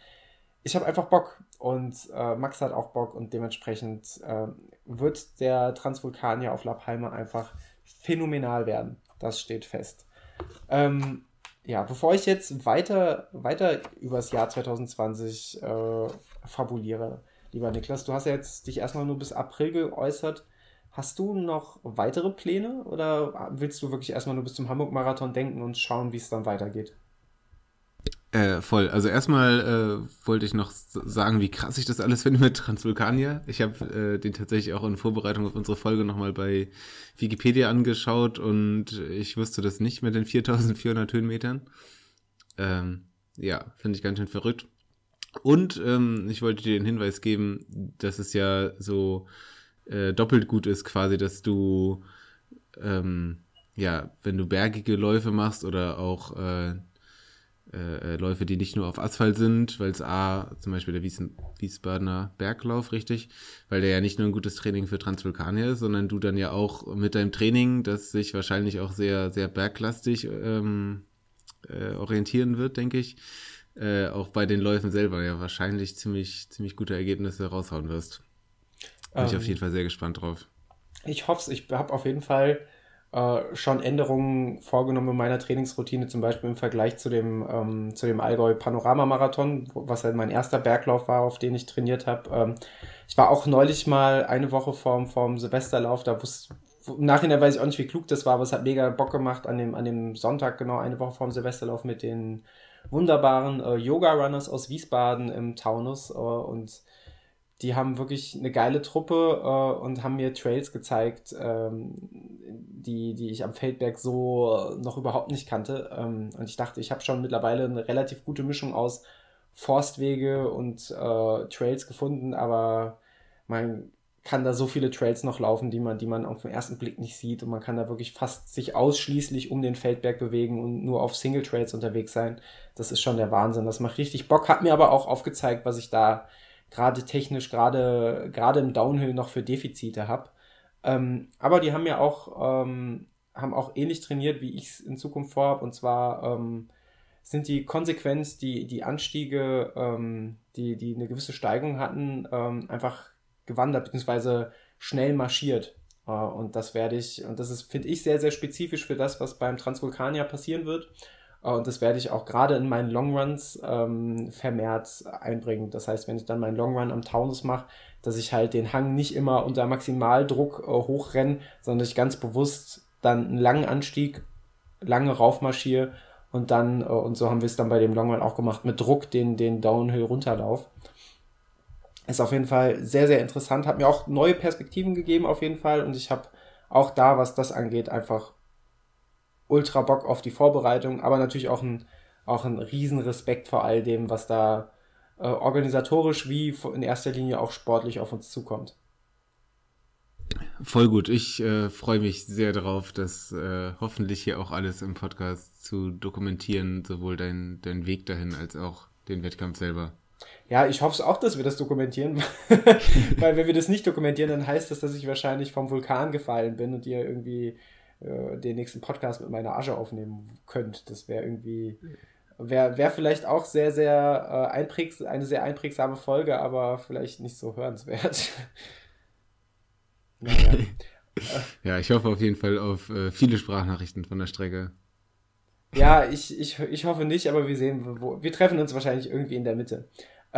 ich habe einfach Bock und äh, Max hat auch Bock und dementsprechend äh, wird der Transvulkanier auf La Palma einfach phänomenal werden. Das steht fest. Ähm, ja, bevor ich jetzt weiter, weiter über das Jahr 2020 äh, fabuliere, lieber Niklas, du hast ja jetzt dich erstmal nur bis April geäußert. Hast du noch weitere Pläne oder willst du wirklich erstmal nur bis zum Hamburg-Marathon denken und schauen, wie es dann weitergeht? Äh, voll. Also erstmal äh, wollte ich noch sagen, wie krass ich das alles finde mit Transvulkanier. Ich habe äh, den tatsächlich auch in Vorbereitung auf unsere Folge nochmal bei Wikipedia angeschaut und ich wusste das nicht mit den 4400 Höhenmetern. Ähm, ja, finde ich ganz schön verrückt. Und ähm, ich wollte dir den Hinweis geben, dass es ja so äh, doppelt gut ist, quasi, dass du, ähm, ja, wenn du bergige Läufe machst oder auch äh, äh, Läufe, die nicht nur auf Asphalt sind, weil es A, zum Beispiel der Wies Wiesbadener Berglauf, richtig, weil der ja nicht nur ein gutes Training für Transvulkanier ist, sondern du dann ja auch mit deinem Training, das sich wahrscheinlich auch sehr, sehr berglastig ähm, äh, orientieren wird, denke ich, äh, auch bei den Läufen selber ja wahrscheinlich ziemlich, ziemlich gute Ergebnisse raushauen wirst. Bin ähm, ich auf jeden Fall sehr gespannt drauf. Ich hoffe es. Ich habe auf jeden Fall äh, schon Änderungen vorgenommen in meiner Trainingsroutine, zum Beispiel im Vergleich zu dem, ähm, zu dem Allgäu Panorama-Marathon, was halt mein erster Berglauf war, auf den ich trainiert habe. Ähm, ich war auch neulich mal eine Woche vorm, vorm Silvesterlauf, da wusste im Nachhinein weiß ich auch nicht, wie klug das war, aber es hat mega Bock gemacht an dem, an dem Sonntag, genau eine Woche vorm Silvesterlauf mit den wunderbaren äh, Yoga-Runners aus Wiesbaden im Taunus äh, und die haben wirklich eine geile Truppe äh, und haben mir Trails gezeigt, ähm, die, die ich am Feldberg so noch überhaupt nicht kannte. Ähm, und ich dachte, ich habe schon mittlerweile eine relativ gute Mischung aus Forstwege und äh, Trails gefunden, aber man kann da so viele Trails noch laufen, die man, die man auf den ersten Blick nicht sieht und man kann da wirklich fast sich ausschließlich um den Feldberg bewegen und nur auf Single Trails unterwegs sein. Das ist schon der Wahnsinn. Das macht richtig Bock, hat mir aber auch aufgezeigt, was ich da gerade technisch, gerade, gerade im Downhill noch für Defizite habe. Ähm, aber die haben ja auch, ähm, haben auch ähnlich trainiert, wie ich es in Zukunft vorhabe. Und zwar ähm, sind die konsequent die, die Anstiege, ähm, die, die eine gewisse Steigung hatten, ähm, einfach gewandert, beziehungsweise schnell marschiert. Äh, und das werde ich, und das ist, finde ich, sehr, sehr spezifisch für das, was beim Transvulkanier passieren wird. Äh, und das werde ich auch gerade in meinen Longruns ähm, vermehrt einbringen. Das heißt, wenn ich dann meinen Longrun am Taunus mache, dass ich halt den Hang nicht immer unter Maximaldruck äh, hochrenne, sondern ich ganz bewusst dann einen langen Anstieg, lange raufmarschiere und dann, äh, und so haben wir es dann bei dem Longrun auch gemacht, mit Druck den, den Downhill runterlauf. Ist auf jeden Fall sehr, sehr interessant, hat mir auch neue Perspektiven gegeben auf jeden Fall und ich habe auch da, was das angeht, einfach ultra Bock auf die Vorbereitung, aber natürlich auch ein, auch ein riesen Respekt vor all dem, was da äh, organisatorisch wie in erster Linie auch sportlich auf uns zukommt. Voll gut. Ich äh, freue mich sehr darauf, das äh, hoffentlich hier auch alles im Podcast zu dokumentieren, sowohl dein, dein Weg dahin als auch den Wettkampf selber. Ja, ich hoffe es auch, dass wir das dokumentieren, weil wenn wir das nicht dokumentieren, dann heißt das, dass ich wahrscheinlich vom Vulkan gefallen bin und ihr irgendwie äh, den nächsten Podcast mit meiner Asche aufnehmen könnt. Das wäre irgendwie, wäre wär vielleicht auch sehr, sehr äh, einprägs eine sehr einprägsame Folge, aber vielleicht nicht so hörenswert. naja. ja, ich hoffe auf jeden Fall auf äh, viele Sprachnachrichten von der Strecke. Ja, ich, ich, ich hoffe nicht, aber wir sehen, wo, wir treffen uns wahrscheinlich irgendwie in der Mitte.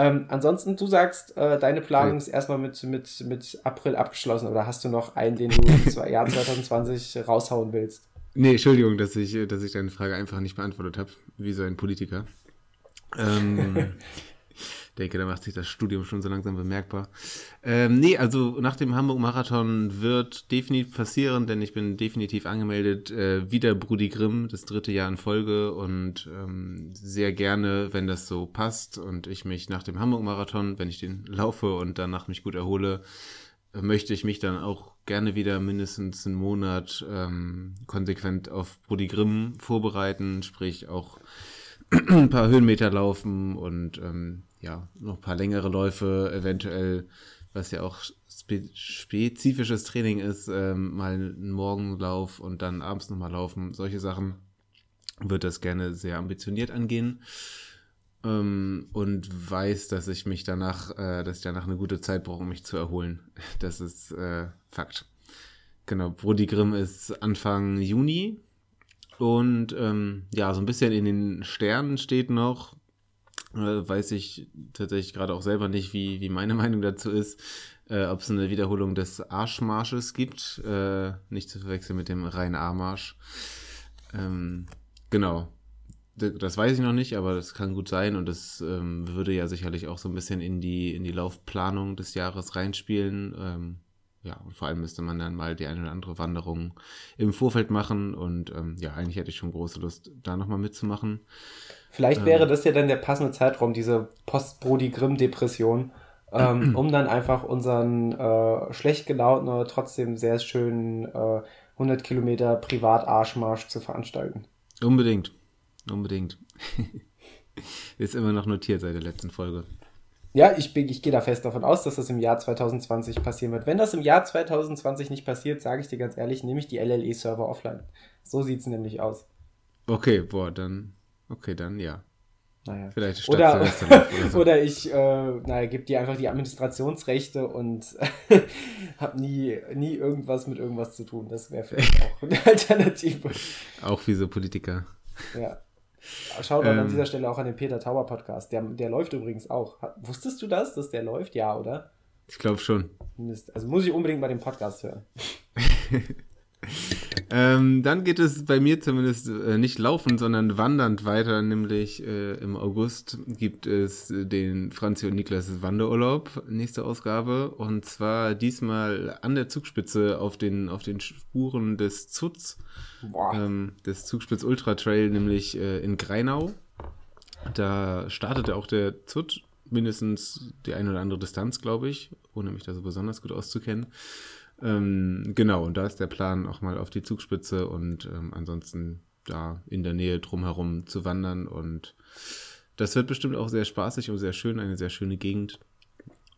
Ähm, ansonsten, du sagst, äh, deine Planung ist erstmal mit, mit, mit April abgeschlossen oder hast du noch einen, den du im Jahr 2020 raushauen willst? Nee, Entschuldigung, dass ich, dass ich deine Frage einfach nicht beantwortet habe, wie so ein Politiker. Ähm, denke, da macht sich das Studium schon so langsam bemerkbar. Ähm, nee, also nach dem Hamburg-Marathon wird definitiv passieren, denn ich bin definitiv angemeldet. Äh, wieder Brudi Grimm, das dritte Jahr in Folge und ähm, sehr gerne, wenn das so passt und ich mich nach dem Hamburg-Marathon, wenn ich den laufe und danach mich gut erhole, möchte ich mich dann auch gerne wieder mindestens einen Monat ähm, konsequent auf Brudi Grimm vorbereiten, sprich auch ein paar Höhenmeter laufen und ähm, ja, noch ein paar längere Läufe, eventuell, was ja auch spe spezifisches Training ist, ähm, mal einen Morgenlauf und dann abends nochmal laufen, solche Sachen, wird das gerne sehr ambitioniert angehen. Ähm, und weiß, dass ich mich danach, äh, dass ich danach eine gute Zeit brauche, um mich zu erholen. Das ist äh, Fakt. Genau, Brody Grimm ist Anfang Juni. Und ähm, ja, so ein bisschen in den Sternen steht noch, weiß ich tatsächlich gerade auch selber nicht, wie, wie meine Meinung dazu ist, äh, ob es eine Wiederholung des Arschmarsches gibt. Äh, nicht zu verwechseln mit dem Rhein-A-Marsch. Ähm, genau. Das weiß ich noch nicht, aber das kann gut sein und das ähm, würde ja sicherlich auch so ein bisschen in die, in die Laufplanung des Jahres reinspielen. Ähm, ja, und vor allem müsste man dann mal die eine oder andere Wanderung im Vorfeld machen und ähm, ja, eigentlich hätte ich schon große Lust, da nochmal mitzumachen. Vielleicht wäre das ja dann der passende Zeitraum, diese Post-Brody-Grimm-Depression, ähm, um dann einfach unseren äh, schlecht gelaunten, aber trotzdem sehr schönen äh, 100 Kilometer Privat-Arschmarsch zu veranstalten. Unbedingt. Unbedingt. Ist immer noch notiert seit der letzten Folge. Ja, ich, ich gehe da fest davon aus, dass das im Jahr 2020 passieren wird. Wenn das im Jahr 2020 nicht passiert, sage ich dir ganz ehrlich, nehme ich die LLE-Server offline. So sieht es nämlich aus. Okay, boah, dann. Okay, dann ja. Naja. Vielleicht oder, oder, so. oder ich, äh, naja, gebe dir einfach die Administrationsrechte und habe nie, nie irgendwas mit irgendwas zu tun. Das wäre vielleicht auch eine Alternative. Auch wie so Politiker. Ja. Schaut ähm, an dieser Stelle auch an den Peter Tauber Podcast. Der, der läuft übrigens auch. Wusstest du das, dass der läuft? Ja, oder? Ich glaube schon. Mist. Also muss ich unbedingt mal den Podcast hören. Ähm, dann geht es bei mir zumindest äh, nicht laufend, sondern wandernd weiter. Nämlich äh, im August gibt es den Franzi und Niklas Wanderurlaub, nächste Ausgabe. Und zwar diesmal an der Zugspitze auf den, auf den Spuren des Zutz, ähm, des Zugspitz Ultra Trail, nämlich äh, in Greinau. Da startete auch der Zut mindestens die eine oder andere Distanz, glaube ich, ohne mich da so besonders gut auszukennen. Ähm, genau, und da ist der Plan, auch mal auf die Zugspitze und ähm, ansonsten da in der Nähe drumherum zu wandern. Und das wird bestimmt auch sehr spaßig und sehr schön, eine sehr schöne Gegend.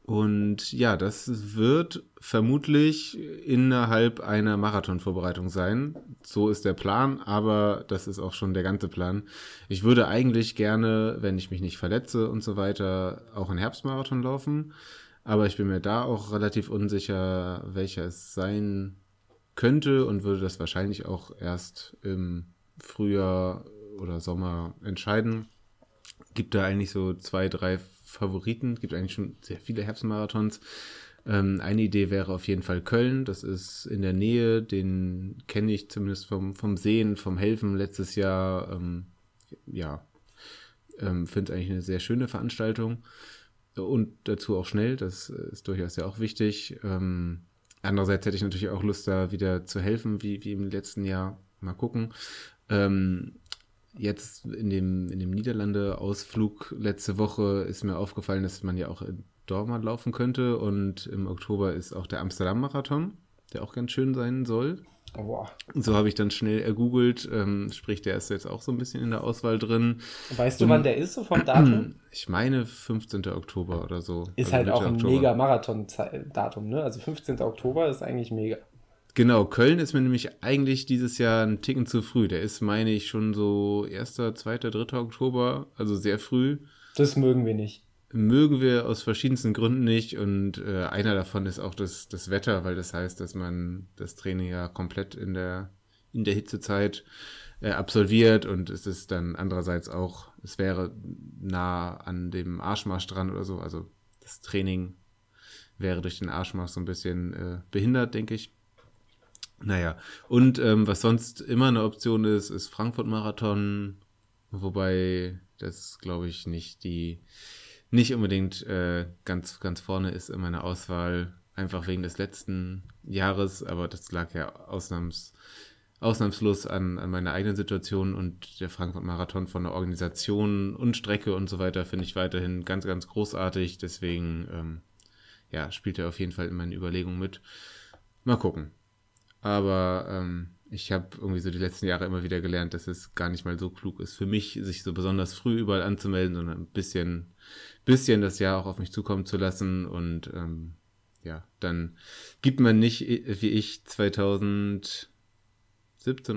Und ja, das wird vermutlich innerhalb einer Marathonvorbereitung sein. So ist der Plan, aber das ist auch schon der ganze Plan. Ich würde eigentlich gerne, wenn ich mich nicht verletze und so weiter, auch einen Herbstmarathon laufen. Aber ich bin mir da auch relativ unsicher, welcher es sein könnte und würde das wahrscheinlich auch erst im Frühjahr oder Sommer entscheiden. Gibt da eigentlich so zwei, drei Favoriten. Gibt eigentlich schon sehr viele Herbstmarathons. Ähm, eine Idee wäre auf jeden Fall Köln. Das ist in der Nähe. Den kenne ich zumindest vom, vom Sehen, vom Helfen letztes Jahr. Ähm, ja, ähm, finde es eigentlich eine sehr schöne Veranstaltung und dazu auch schnell, das ist durchaus ja auch wichtig. Ähm, andererseits hätte ich natürlich auch Lust, da wieder zu helfen, wie, wie im letzten Jahr. Mal gucken. Ähm, jetzt in dem, in dem Niederlande-Ausflug letzte Woche ist mir aufgefallen, dass man ja auch in Dortmund laufen könnte und im Oktober ist auch der Amsterdam-Marathon, der auch ganz schön sein soll. Boah. So habe ich dann schnell ergoogelt, ähm, sprich, der ist jetzt auch so ein bisschen in der Auswahl drin. Weißt du, Und, wann der ist, so vom Datum? Ich meine 15. Oktober oder so. Ist also halt auch ein Oktober. mega Marathon-Datum, ne? Also 15. Oktober ist eigentlich mega. Genau, Köln ist mir nämlich eigentlich dieses Jahr ein Ticken zu früh. Der ist, meine ich, schon so 1., 2., 3. Oktober, also sehr früh. Das mögen wir nicht mögen wir aus verschiedensten Gründen nicht und äh, einer davon ist auch das, das Wetter, weil das heißt, dass man das Training ja komplett in der, in der Hitzezeit äh, absolviert und es ist dann andererseits auch, es wäre nah an dem Arschmarsch dran oder so, also das Training wäre durch den Arschmarsch so ein bisschen äh, behindert, denke ich. Naja, und ähm, was sonst immer eine Option ist, ist Frankfurt-Marathon, wobei das, glaube ich, nicht die nicht unbedingt äh, ganz, ganz vorne ist in meiner Auswahl, einfach wegen des letzten Jahres, aber das lag ja ausnahms, ausnahmslos an, an meiner eigenen Situation und der Frankfurt-Marathon von der Organisation und Strecke und so weiter finde ich weiterhin ganz, ganz großartig. Deswegen, ähm, ja, spielt er auf jeden Fall in meinen Überlegungen mit. Mal gucken. Aber ähm, ich habe irgendwie so die letzten Jahre immer wieder gelernt, dass es gar nicht mal so klug ist für mich, sich so besonders früh überall anzumelden, sondern ein bisschen, bisschen das Jahr auch auf mich zukommen zu lassen. Und ähm, ja, dann gibt man nicht, wie ich 2017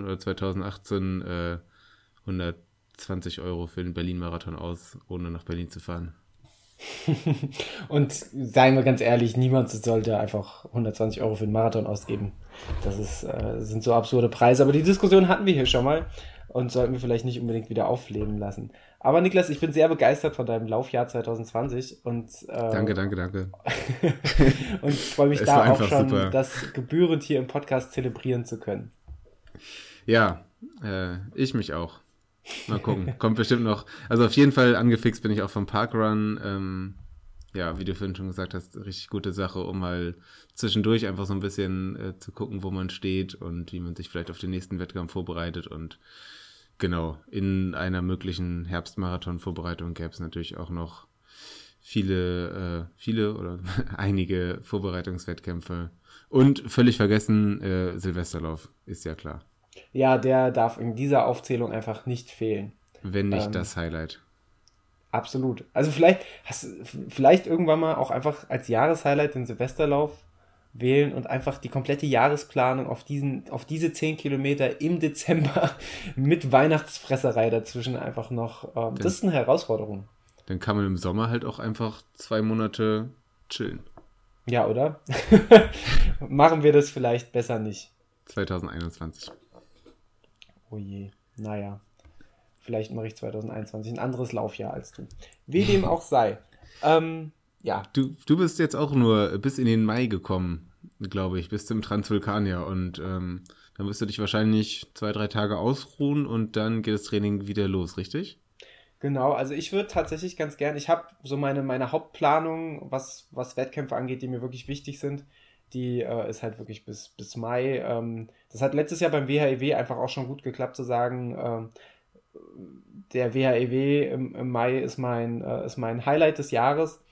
oder 2018, äh, 120 Euro für den Berlin-Marathon aus, ohne nach Berlin zu fahren. und seien wir ganz ehrlich, niemand sollte einfach 120 Euro für den Marathon ausgeben. Das ist, äh, sind so absurde Preise. Aber die Diskussion hatten wir hier schon mal und sollten wir vielleicht nicht unbedingt wieder aufleben lassen. Aber Niklas, ich bin sehr begeistert von deinem Laufjahr 2020 und äh, danke, danke, danke. und freue mich da auch schon, super. das gebührend hier im Podcast zelebrieren zu können. Ja, äh, ich mich auch. Mal gucken. Kommt bestimmt noch. Also auf jeden Fall angefixt bin ich auch vom Parkrun. Ähm, ja, wie du vorhin schon gesagt hast, richtig gute Sache, um mal zwischendurch einfach so ein bisschen äh, zu gucken, wo man steht und wie man sich vielleicht auf den nächsten Wettkampf vorbereitet. Und genau, in einer möglichen Herbstmarathon-Vorbereitung gäbe es natürlich auch noch viele, äh, viele oder einige Vorbereitungswettkämpfe. Und völlig vergessen, äh, Silvesterlauf, ist ja klar. Ja, der darf in dieser Aufzählung einfach nicht fehlen. Wenn nicht ähm, das Highlight. Absolut. Also vielleicht hast vielleicht irgendwann mal auch einfach als Jahreshighlight den Silvesterlauf wählen und einfach die komplette Jahresplanung auf diesen, auf diese 10 Kilometer im Dezember mit Weihnachtsfresserei dazwischen einfach noch. Ähm, das ist eine Herausforderung. Dann kann man im Sommer halt auch einfach zwei Monate chillen. Ja, oder? Machen wir das vielleicht besser nicht. 2021. Oh je, naja. Vielleicht mache ich 2021 ein anderes Laufjahr als du. Wie dem auch sei. Ähm, ja. Du, du bist jetzt auch nur bis in den Mai gekommen, glaube ich, bis zum Transvulkanier. Und ähm, dann wirst du dich wahrscheinlich zwei, drei Tage ausruhen und dann geht das Training wieder los, richtig? Genau, also ich würde tatsächlich ganz gern, ich habe so meine, meine Hauptplanung, was, was Wettkämpfe angeht, die mir wirklich wichtig sind, die äh, ist halt wirklich bis, bis Mai. Ähm, das hat letztes Jahr beim WHEW e einfach auch schon gut geklappt zu sagen, ähm, der WHEW e im, im, Mai ist mein, äh, ist mein Highlight des Jahres.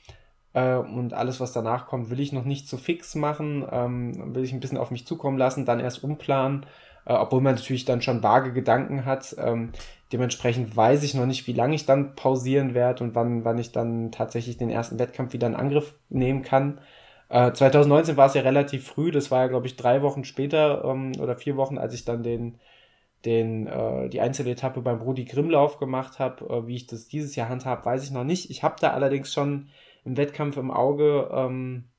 Äh, und alles, was danach kommt, will ich noch nicht zu fix machen, ähm, will ich ein bisschen auf mich zukommen lassen, dann erst umplanen, äh, obwohl man natürlich dann schon vage Gedanken hat. Ähm, dementsprechend weiß ich noch nicht, wie lange ich dann pausieren werde und wann, wann ich dann tatsächlich den ersten Wettkampf wieder in Angriff nehmen kann. 2019 äh, war es ja relativ früh, das war ja, glaube ich, drei Wochen später ähm, oder vier Wochen, als ich dann den, den, äh, die Einzeletappe beim Rudi Grimmlauf gemacht habe. Äh, wie ich das dieses Jahr handhabe, weiß ich noch nicht. Ich habe da allerdings schon einen Wettkampf im Auge, ähm,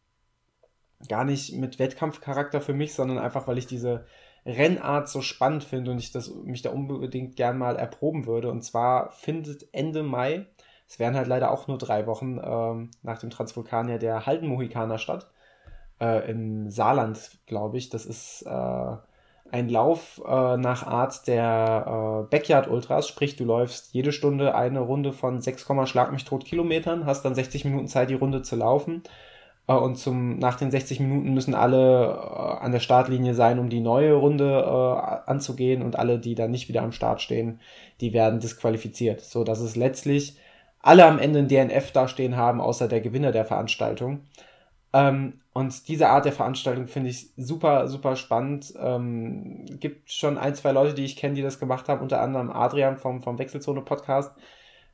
gar nicht mit Wettkampfcharakter für mich, sondern einfach, weil ich diese Rennart so spannend finde und ich das, mich da unbedingt gern mal erproben würde. Und zwar findet Ende Mai es wären halt leider auch nur drei Wochen ähm, nach dem Transvulkanier der Halden-Mohikaner statt. Äh, Im Saarland, glaube ich. Das ist äh, ein Lauf äh, nach Art der äh, Backyard Ultras, sprich du läufst jede Stunde eine Runde von 6, Schlag mich tot Kilometern, hast dann 60 Minuten Zeit, die Runde zu laufen. Äh, und zum, nach den 60 Minuten müssen alle äh, an der Startlinie sein, um die neue Runde äh, anzugehen und alle, die dann nicht wieder am Start stehen, die werden disqualifiziert. So dass es letztlich alle am Ende ein DNF dastehen haben, außer der Gewinner der Veranstaltung. Ähm, und diese Art der Veranstaltung finde ich super, super spannend. Ähm, gibt schon ein, zwei Leute, die ich kenne, die das gemacht haben, unter anderem Adrian vom, vom Wechselzone-Podcast,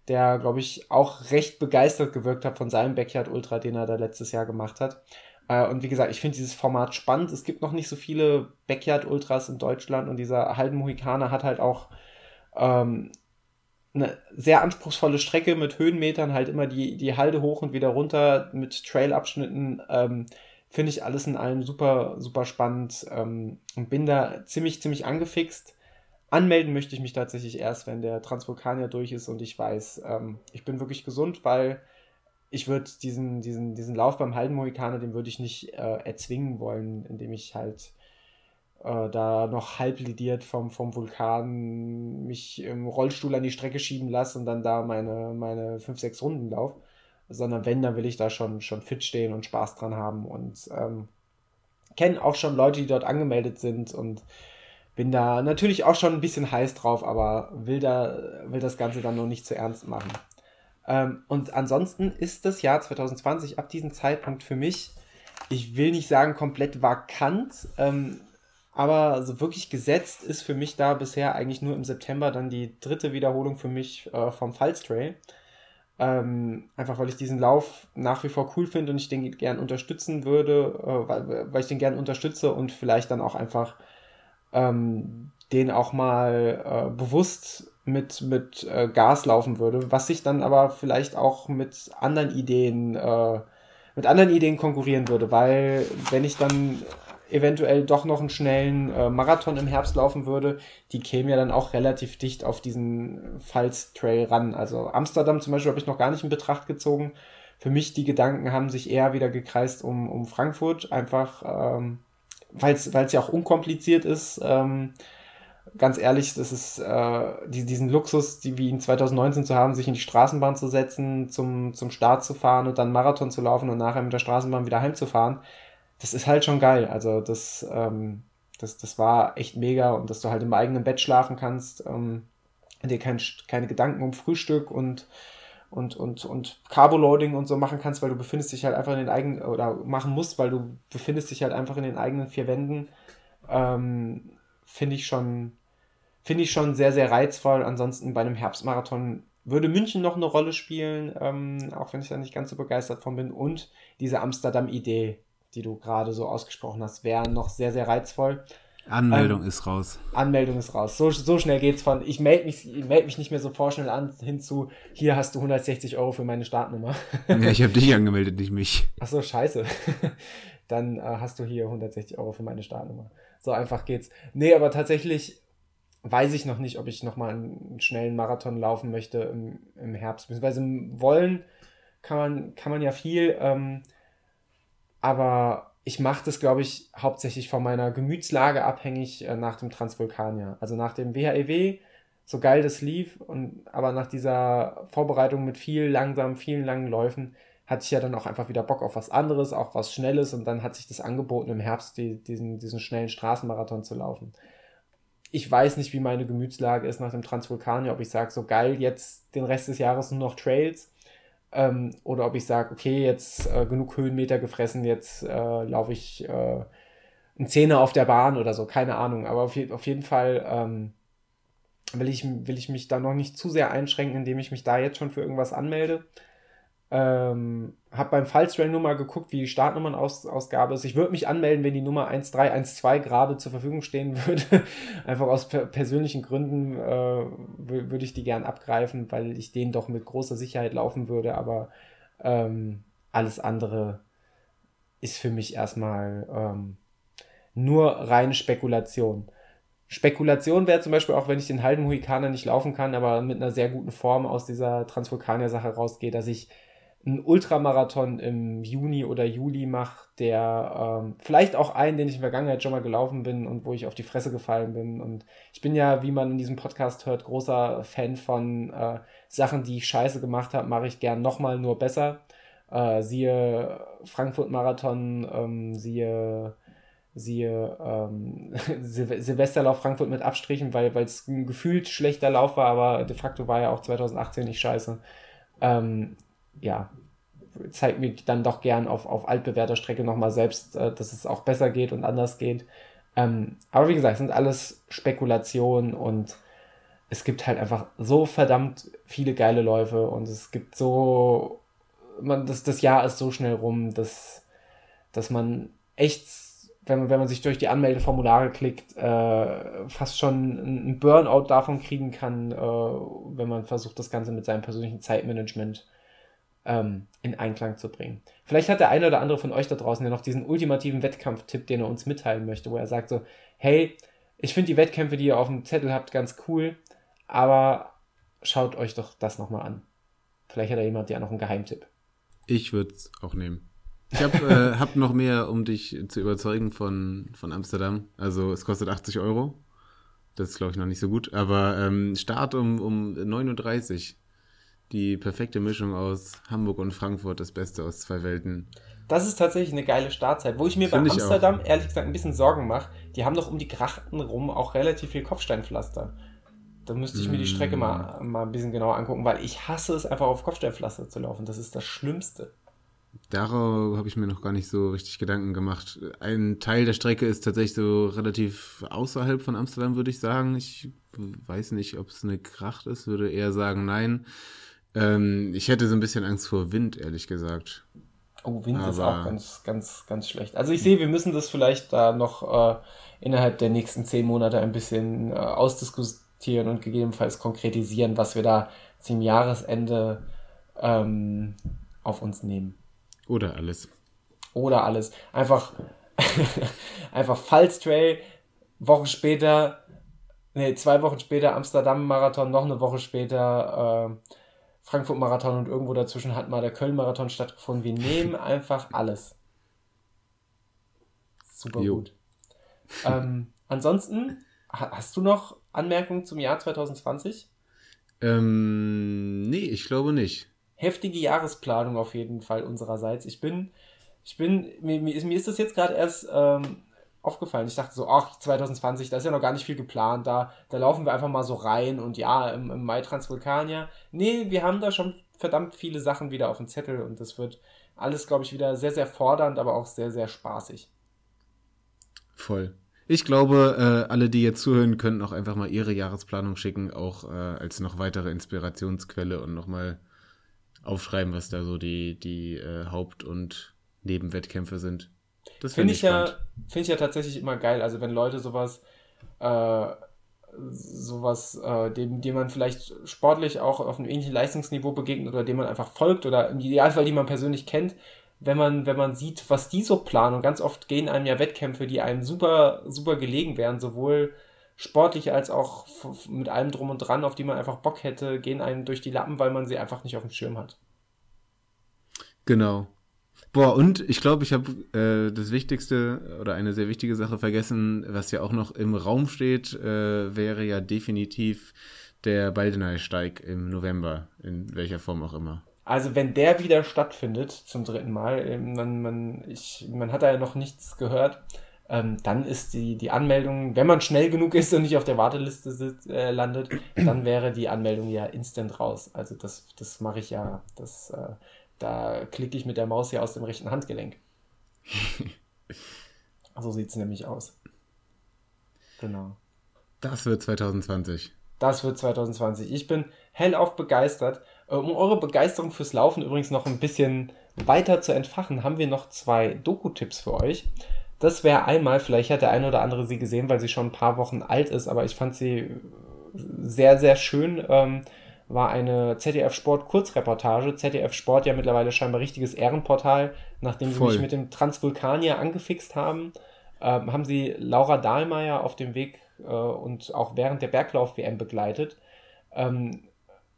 der, glaube ich, auch recht begeistert gewirkt hat von seinem Backyard Ultra, den er da letztes Jahr gemacht hat. Äh, und wie gesagt, ich finde dieses Format spannend. Es gibt noch nicht so viele Backyard Ultras in Deutschland und dieser halben Mohikaner hat halt auch ähm, eine sehr anspruchsvolle Strecke mit Höhenmetern, halt immer die, die Halde hoch und wieder runter mit Trailabschnitten. Ähm, Finde ich alles in allem super, super spannend ähm, und bin da ziemlich, ziemlich angefixt. Anmelden möchte ich mich tatsächlich erst, wenn der Transvulkanier durch ist und ich weiß, ähm, ich bin wirklich gesund, weil ich würde diesen, diesen, diesen Lauf beim Haldenmohikaner, den würde ich nicht äh, erzwingen wollen, indem ich halt äh, da noch halb lidiert vom, vom Vulkan mich im Rollstuhl an die Strecke schieben lasse und dann da meine, meine 5, 6 Runden laufe. sondern wenn, dann will ich da schon, schon fit stehen und Spaß dran haben und ähm, kenne auch schon Leute, die dort angemeldet sind und bin da natürlich auch schon ein bisschen heiß drauf, aber will, da, will das Ganze dann noch nicht zu ernst machen. Ähm, und ansonsten ist das Jahr 2020 ab diesem Zeitpunkt für mich, ich will nicht sagen komplett vakant, ähm, aber so wirklich gesetzt ist für mich da bisher eigentlich nur im September dann die dritte Wiederholung für mich äh, vom Falstrail. Ähm, einfach weil ich diesen Lauf nach wie vor cool finde und ich den gern unterstützen würde, äh, weil, weil ich den gern unterstütze und vielleicht dann auch einfach ähm, den auch mal äh, bewusst mit, mit äh, Gas laufen würde, was sich dann aber vielleicht auch mit anderen Ideen, äh, mit anderen Ideen konkurrieren würde, weil wenn ich dann eventuell doch noch einen schnellen äh, Marathon im Herbst laufen würde, die kämen ja dann auch relativ dicht auf diesen Pfalz-Trail ran. Also Amsterdam zum Beispiel habe ich noch gar nicht in Betracht gezogen. Für mich die Gedanken haben sich eher wieder gekreist um, um Frankfurt, einfach ähm, weil es ja auch unkompliziert ist. Ähm, ganz ehrlich, das ist äh, die, diesen Luxus, die wie in 2019 zu haben, sich in die Straßenbahn zu setzen, zum, zum Start zu fahren und dann Marathon zu laufen und nachher mit der Straßenbahn wieder heimzufahren das ist halt schon geil. Also das, ähm, das, das war echt mega und dass du halt im eigenen Bett schlafen kannst, ähm, dir kein, keine Gedanken um Frühstück und und, und, und Carboloading und so machen kannst, weil du befindest dich halt einfach in den eigenen, oder machen musst, weil du befindest dich halt einfach in den eigenen vier Wänden, ähm, finde ich schon, finde ich schon sehr, sehr reizvoll. Ansonsten bei einem Herbstmarathon würde München noch eine Rolle spielen, ähm, auch wenn ich da nicht ganz so begeistert von bin. Und diese Amsterdam-Idee, die du gerade so ausgesprochen hast, wären noch sehr, sehr reizvoll. Anmeldung ähm, ist raus. Anmeldung ist raus. So, so schnell geht's von, ich melde mich, meld mich nicht mehr so vorschnell an, hinzu, hier hast du 160 Euro für meine Startnummer. ja, ich habe dich angemeldet, nicht mich. Ach so, scheiße. Dann äh, hast du hier 160 Euro für meine Startnummer. So einfach geht's. Nee, aber tatsächlich weiß ich noch nicht, ob ich nochmal einen schnellen Marathon laufen möchte im, im Herbst. Beziehungsweise wollen kann man, kann man ja viel. Ähm, aber ich mache das, glaube ich, hauptsächlich von meiner Gemütslage abhängig äh, nach dem Transvulkanier. Also nach dem WHEW, e so geil das lief, und, aber nach dieser Vorbereitung mit viel langsam, vielen langen Läufen, hatte ich ja dann auch einfach wieder Bock auf was anderes, auch was Schnelles und dann hat sich das angeboten, im Herbst die, diesen, diesen schnellen Straßenmarathon zu laufen. Ich weiß nicht, wie meine Gemütslage ist nach dem Transvulkanier, ob ich sage, so geil, jetzt den Rest des Jahres nur noch Trails ähm, oder ob ich sage, okay, jetzt äh, genug Höhenmeter gefressen, jetzt äh, laufe ich äh, einen Zehner auf der Bahn oder so, keine Ahnung. Aber auf, je auf jeden Fall ähm, will, ich, will ich mich da noch nicht zu sehr einschränken, indem ich mich da jetzt schon für irgendwas anmelde. Ähm, hab beim Fallstrain nur mal geguckt, wie die Startnummernausgabe ist. Ich würde mich anmelden, wenn die Nummer 1312 gerade zur Verfügung stehen würde. Einfach aus per persönlichen Gründen äh, würde ich die gern abgreifen, weil ich den doch mit großer Sicherheit laufen würde. Aber ähm, alles andere ist für mich erstmal ähm, nur reine Spekulation. Spekulation wäre zum Beispiel auch, wenn ich den halben Mohikaner nicht laufen kann, aber mit einer sehr guten Form aus dieser Transvulkanier-Sache rausgehe, dass ich einen Ultramarathon im Juni oder Juli mache, der ähm, vielleicht auch einen, den ich in der Vergangenheit schon mal gelaufen bin und wo ich auf die Fresse gefallen bin. Und ich bin ja, wie man in diesem Podcast hört, großer Fan von äh, Sachen, die ich scheiße gemacht habe, mache ich gern nochmal nur besser. Äh, siehe Frankfurt-Marathon, ähm, siehe siehe ähm, Sil Silvesterlauf Frankfurt mit Abstrichen, weil es ein gefühlt schlechter Lauf war, aber de facto war ja auch 2018 nicht scheiße. Ähm, ja, zeigt mir dann doch gern auf, auf altbewährter Strecke nochmal selbst, äh, dass es auch besser geht und anders geht. Ähm, aber wie gesagt, sind alles Spekulationen und es gibt halt einfach so verdammt viele geile Läufe und es gibt so, man, das, das Jahr ist so schnell rum, dass, dass man echt, wenn man, wenn man sich durch die Anmeldeformulare klickt, äh, fast schon einen Burnout davon kriegen kann, äh, wenn man versucht, das Ganze mit seinem persönlichen Zeitmanagement ähm, in Einklang zu bringen. Vielleicht hat der eine oder andere von euch da draußen ja noch diesen ultimativen Wettkampftipp, den er uns mitteilen möchte, wo er sagt so, hey, ich finde die Wettkämpfe, die ihr auf dem Zettel habt, ganz cool, aber schaut euch doch das nochmal an. Vielleicht hat da jemand ja noch einen Geheimtipp. Ich würde es auch nehmen. Ich habe äh, hab noch mehr, um dich zu überzeugen von, von Amsterdam. Also es kostet 80 Euro. Das ist, glaube ich, noch nicht so gut. Aber ähm, Start um, um 9.30 Uhr Die perfekte Mischung aus Hamburg und Frankfurt, das Beste aus zwei Welten. Das ist tatsächlich eine geile Startzeit. Wo ich mir Find bei Amsterdam ehrlich gesagt ein bisschen Sorgen mache, die haben doch um die Grachten rum auch relativ viel Kopfsteinpflaster. Da müsste ich mir die Strecke mal, mm. mal ein bisschen genauer angucken, weil ich hasse es einfach auf Kopfsteinpflaster zu laufen. Das ist das Schlimmste. Darauf habe ich mir noch gar nicht so richtig Gedanken gemacht. Ein Teil der Strecke ist tatsächlich so relativ außerhalb von Amsterdam, würde ich sagen. Ich weiß nicht, ob es eine Kracht ist, würde eher sagen nein. Ähm, ich hätte so ein bisschen Angst vor Wind, ehrlich gesagt. Oh, Wind Aber ist auch ganz, ganz, ganz schlecht. Also ich sehe, wir müssen das vielleicht da noch äh, innerhalb der nächsten zehn Monate ein bisschen äh, ausdiskutieren und gegebenenfalls konkretisieren, was wir da zum Jahresende ähm, auf uns nehmen. Oder alles. Oder alles. Einfach, einfach Fallstrail, Wochen später, nee, zwei Wochen später Amsterdam-Marathon, noch eine Woche später äh, Frankfurt-Marathon und irgendwo dazwischen hat mal der Köln-Marathon stattgefunden. Wir nehmen einfach alles. Super jo. gut. Ähm, ansonsten, hast du noch Anmerkungen zum Jahr 2020? Ähm, nee, ich glaube nicht heftige Jahresplanung auf jeden Fall unsererseits. Ich bin, ich bin, mir, mir, ist, das jetzt gerade erst ähm, aufgefallen. Ich dachte so, ach, 2020, da ist ja noch gar nicht viel geplant, da, da laufen wir einfach mal so rein und ja, im, im Mai Transvulkania. Nee, wir haben da schon verdammt viele Sachen wieder auf dem Zettel und das wird alles, glaube ich, wieder sehr, sehr fordernd, aber auch sehr, sehr spaßig. Voll. Ich glaube, äh, alle, die jetzt zuhören, könnten auch einfach mal ihre Jahresplanung schicken, auch äh, als noch weitere Inspirationsquelle und nochmal aufschreiben, was da so die, die äh, Haupt- und Nebenwettkämpfe sind. Das finde ich, ja, finde ich ja tatsächlich immer geil. Also wenn Leute sowas, äh, sowas, äh, dem, dem man vielleicht sportlich auch auf einem ähnlichen Leistungsniveau begegnet oder dem man einfach folgt oder im Idealfall die man persönlich kennt, wenn man, wenn man sieht, was die so planen. Und ganz oft gehen einem ja Wettkämpfe, die einem super, super gelegen wären, sowohl sportlich als auch mit allem drum und dran, auf die man einfach Bock hätte, gehen einem durch die Lappen, weil man sie einfach nicht auf dem Schirm hat. Genau. Boah, und ich glaube, ich habe äh, das Wichtigste oder eine sehr wichtige Sache vergessen, was ja auch noch im Raum steht, äh, wäre ja definitiv der Baldeneysteig im November, in welcher Form auch immer. Also wenn der wieder stattfindet zum dritten Mal, ähm, man, man, ich, man hat da ja noch nichts gehört, ähm, dann ist die, die Anmeldung, wenn man schnell genug ist und nicht auf der Warteliste sitzt, äh, landet, dann wäre die Anmeldung ja instant raus. Also das, das mache ich ja, das, äh, da klicke ich mit der Maus hier aus dem rechten Handgelenk. so sieht es nämlich aus. Genau. Das wird 2020. Das wird 2020. Ich bin hellauf begeistert. Äh, um eure Begeisterung fürs Laufen übrigens noch ein bisschen weiter zu entfachen, haben wir noch zwei Doku-Tipps für euch. Das wäre einmal, vielleicht hat der eine oder andere sie gesehen, weil sie schon ein paar Wochen alt ist, aber ich fand sie sehr, sehr schön. Ähm, war eine ZDF Sport Kurzreportage. ZDF Sport ja mittlerweile scheinbar richtiges Ehrenportal, nachdem Voll. sie mich mit dem Transvulkanier angefixt haben. Ähm, haben sie Laura Dahlmeier auf dem Weg äh, und auch während der Berglauf-WM begleitet. Ähm,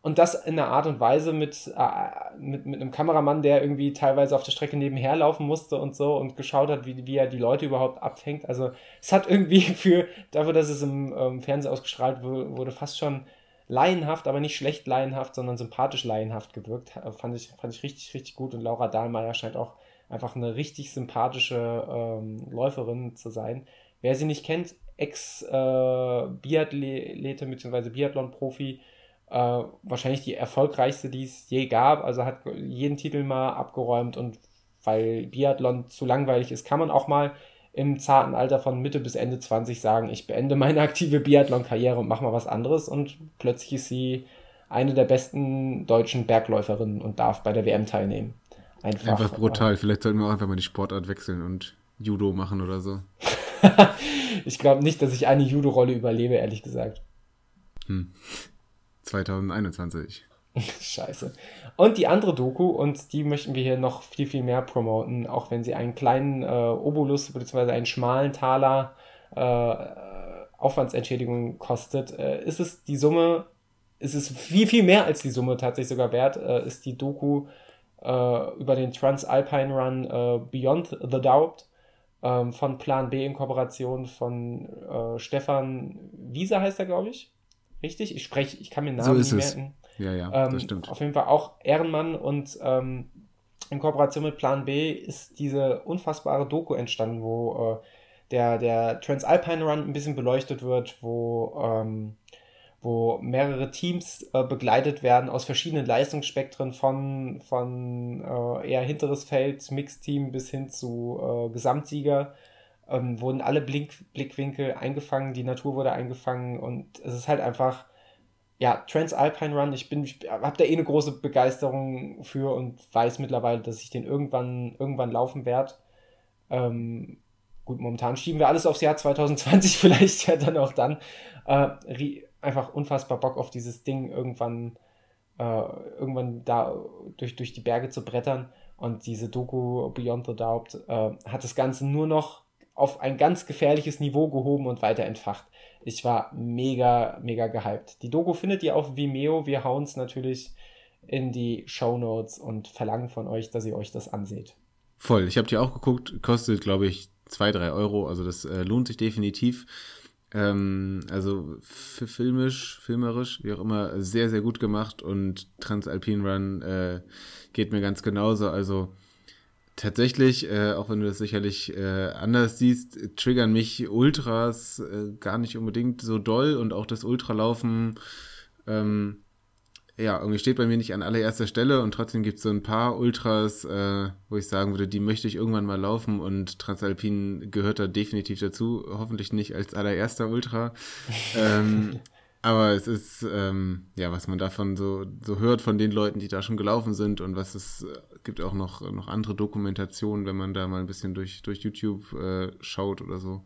und das in einer Art und Weise mit, äh, mit, mit einem Kameramann, der irgendwie teilweise auf der Strecke nebenher laufen musste und so und geschaut hat, wie, wie er die Leute überhaupt abfängt. Also es hat irgendwie für, dafür, dass es im ähm, Fernsehen ausgestrahlt wurde, fast schon laienhaft, aber nicht schlecht laienhaft, sondern sympathisch laienhaft gewirkt. Fand ich, fand ich richtig, richtig gut. Und Laura Dahlmeier scheint auch einfach eine richtig sympathische ähm, Läuferin zu sein. Wer sie nicht kennt, Ex-Biathlete äh, bzw. Biathlon-Profi, äh, wahrscheinlich die erfolgreichste, die es je gab. Also hat jeden Titel mal abgeräumt und weil Biathlon zu langweilig ist, kann man auch mal im zarten Alter von Mitte bis Ende 20 sagen, ich beende meine aktive Biathlon-Karriere und mache mal was anderes und plötzlich ist sie eine der besten deutschen Bergläuferinnen und darf bei der WM teilnehmen. Einfach, einfach brutal. Vielleicht sollten wir auch einfach mal die Sportart wechseln und Judo machen oder so. ich glaube nicht, dass ich eine Judo-Rolle überlebe, ehrlich gesagt. Hm. 2021. Scheiße. Und die andere Doku, und die möchten wir hier noch viel, viel mehr promoten, auch wenn sie einen kleinen äh, Obolus bzw. einen schmalen Taler äh, Aufwandsentschädigung kostet, äh, ist es die Summe, ist es viel, viel mehr als die Summe tatsächlich sogar wert, äh, ist die Doku äh, über den Transalpine Run äh, Beyond the Doubt ähm, von Plan B in Kooperation von Stefan Wieser heißt er, glaube ich. Richtig? Ich spreche, ich kann mir Namen so nicht merken. Ja, ja, Ähm, das stimmt. Auf jeden Fall auch Ehrenmann und ähm, in Kooperation mit Plan B ist diese unfassbare Doku entstanden, wo äh, der, der Transalpine Run ein bisschen beleuchtet wird, wo, ähm, wo mehrere Teams äh, begleitet werden aus verschiedenen Leistungsspektren von, von äh, eher hinteres Feld, Mixteam bis hin zu äh, Gesamtsieger. Ähm, wurden alle Blink Blickwinkel eingefangen, die Natur wurde eingefangen und es ist halt einfach ja, Transalpine Run, ich bin, habe da eh eine große Begeisterung für und weiß mittlerweile, dass ich den irgendwann, irgendwann laufen werde. Ähm, gut, momentan schieben wir alles aufs Jahr 2020, vielleicht ja dann auch dann. Äh, einfach unfassbar Bock auf dieses Ding, irgendwann, äh, irgendwann da durch, durch die Berge zu brettern. Und diese Doku Beyond the Doubt äh, hat das Ganze nur noch auf ein ganz gefährliches Niveau gehoben und weiter entfacht. Ich war mega, mega gehypt. Die Doku findet ihr auf Vimeo. Wir hauen es natürlich in die Show Notes und verlangen von euch, dass ihr euch das anseht. Voll. Ich habe die auch geguckt. Kostet, glaube ich, zwei, drei Euro. Also das äh, lohnt sich definitiv. Ähm, also filmisch, filmerisch, wie auch immer, sehr, sehr gut gemacht. Und Transalpine Run äh, geht mir ganz genauso. Also tatsächlich, äh, auch wenn du das sicherlich äh, anders siehst, triggern mich Ultras äh, gar nicht unbedingt so doll und auch das Ultralaufen, ähm, ja, irgendwie steht bei mir nicht an allererster Stelle und trotzdem gibt es so ein paar Ultras, äh, wo ich sagen würde, die möchte ich irgendwann mal laufen und Transalpin gehört da definitiv dazu, hoffentlich nicht als allererster Ultra. ähm, aber es ist, ähm, ja, was man davon so, so hört von den Leuten, die da schon gelaufen sind und was es äh, gibt auch noch, noch andere Dokumentationen, wenn man da mal ein bisschen durch, durch YouTube äh, schaut oder so,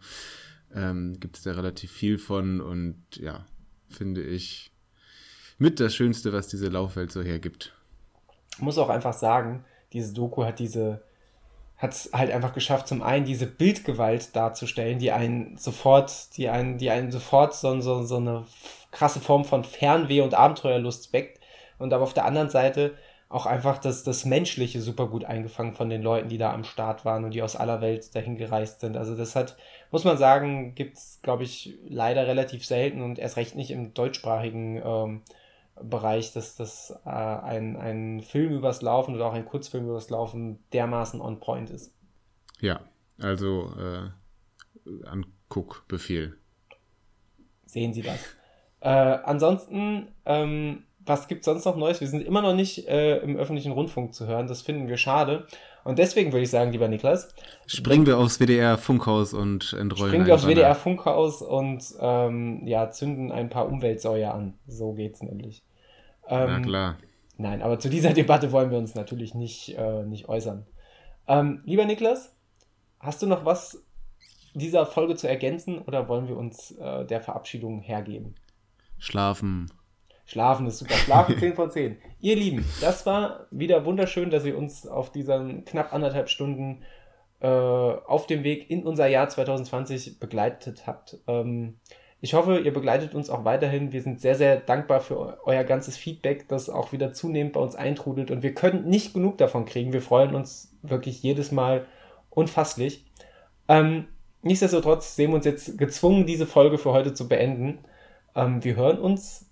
ähm, gibt es da relativ viel von und ja, finde ich mit das Schönste, was diese Laufwelt so hergibt. Ich muss auch einfach sagen, diese Doku hat diese, hat es halt einfach geschafft, zum einen diese Bildgewalt darzustellen, die einen sofort, die einen, die einen sofort so, so, so eine krasse Form von Fernweh und Abenteuerlust weckt. Und aber auf der anderen Seite auch einfach das, das Menschliche super gut eingefangen von den Leuten, die da am Start waren und die aus aller Welt dahin gereist sind. Also das hat, muss man sagen, gibt's glaube ich, leider relativ selten und erst recht nicht im deutschsprachigen ähm, Bereich, dass das äh, ein, ein Film übers Laufen oder auch ein Kurzfilm übers Laufen dermaßen on point ist. Ja, also äh, Anguckbefehl. Sehen Sie das. Äh, ansonsten, ähm, was gibt sonst noch Neues? Wir sind immer noch nicht äh, im öffentlichen Rundfunk zu hören. Das finden wir schade. Und deswegen würde ich sagen, lieber Niklas. Springen wir aufs WDR Funkhaus und entrollen. Springen wir aufs WDR Funkhaus und ähm, ja, zünden ein paar Umweltsäuer an. So geht's nämlich. Ähm, Na klar. Nein, aber zu dieser Debatte wollen wir uns natürlich nicht, äh, nicht äußern. Ähm, lieber Niklas, hast du noch was dieser Folge zu ergänzen oder wollen wir uns äh, der Verabschiedung hergeben? Schlafen. Schlafen ist super. Schlafen 10 von 10. Ihr Lieben, das war wieder wunderschön, dass ihr uns auf diesen knapp anderthalb Stunden äh, auf dem Weg in unser Jahr 2020 begleitet habt. Ähm, ich hoffe, ihr begleitet uns auch weiterhin. Wir sind sehr, sehr dankbar für euer ganzes Feedback, das auch wieder zunehmend bei uns eintrudelt. Und wir können nicht genug davon kriegen. Wir freuen uns wirklich jedes Mal unfasslich. Ähm, nichtsdestotrotz sehen wir uns jetzt gezwungen, diese Folge für heute zu beenden. Ähm, wir hören uns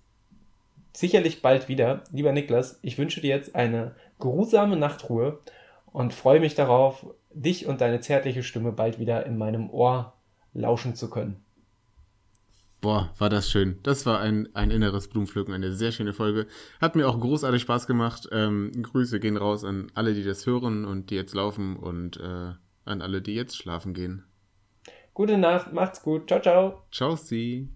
sicherlich bald wieder. Lieber Niklas, ich wünsche dir jetzt eine geruhsame Nachtruhe und freue mich darauf, dich und deine zärtliche Stimme bald wieder in meinem Ohr lauschen zu können. Boah, war das schön. Das war ein, ein inneres Blumenpflücken, eine sehr schöne Folge. Hat mir auch großartig Spaß gemacht. Ähm, Grüße gehen raus an alle, die das hören und die jetzt laufen und äh, an alle, die jetzt schlafen gehen. Gute Nacht, macht's gut. Ciao, ciao. Ciao, Sie.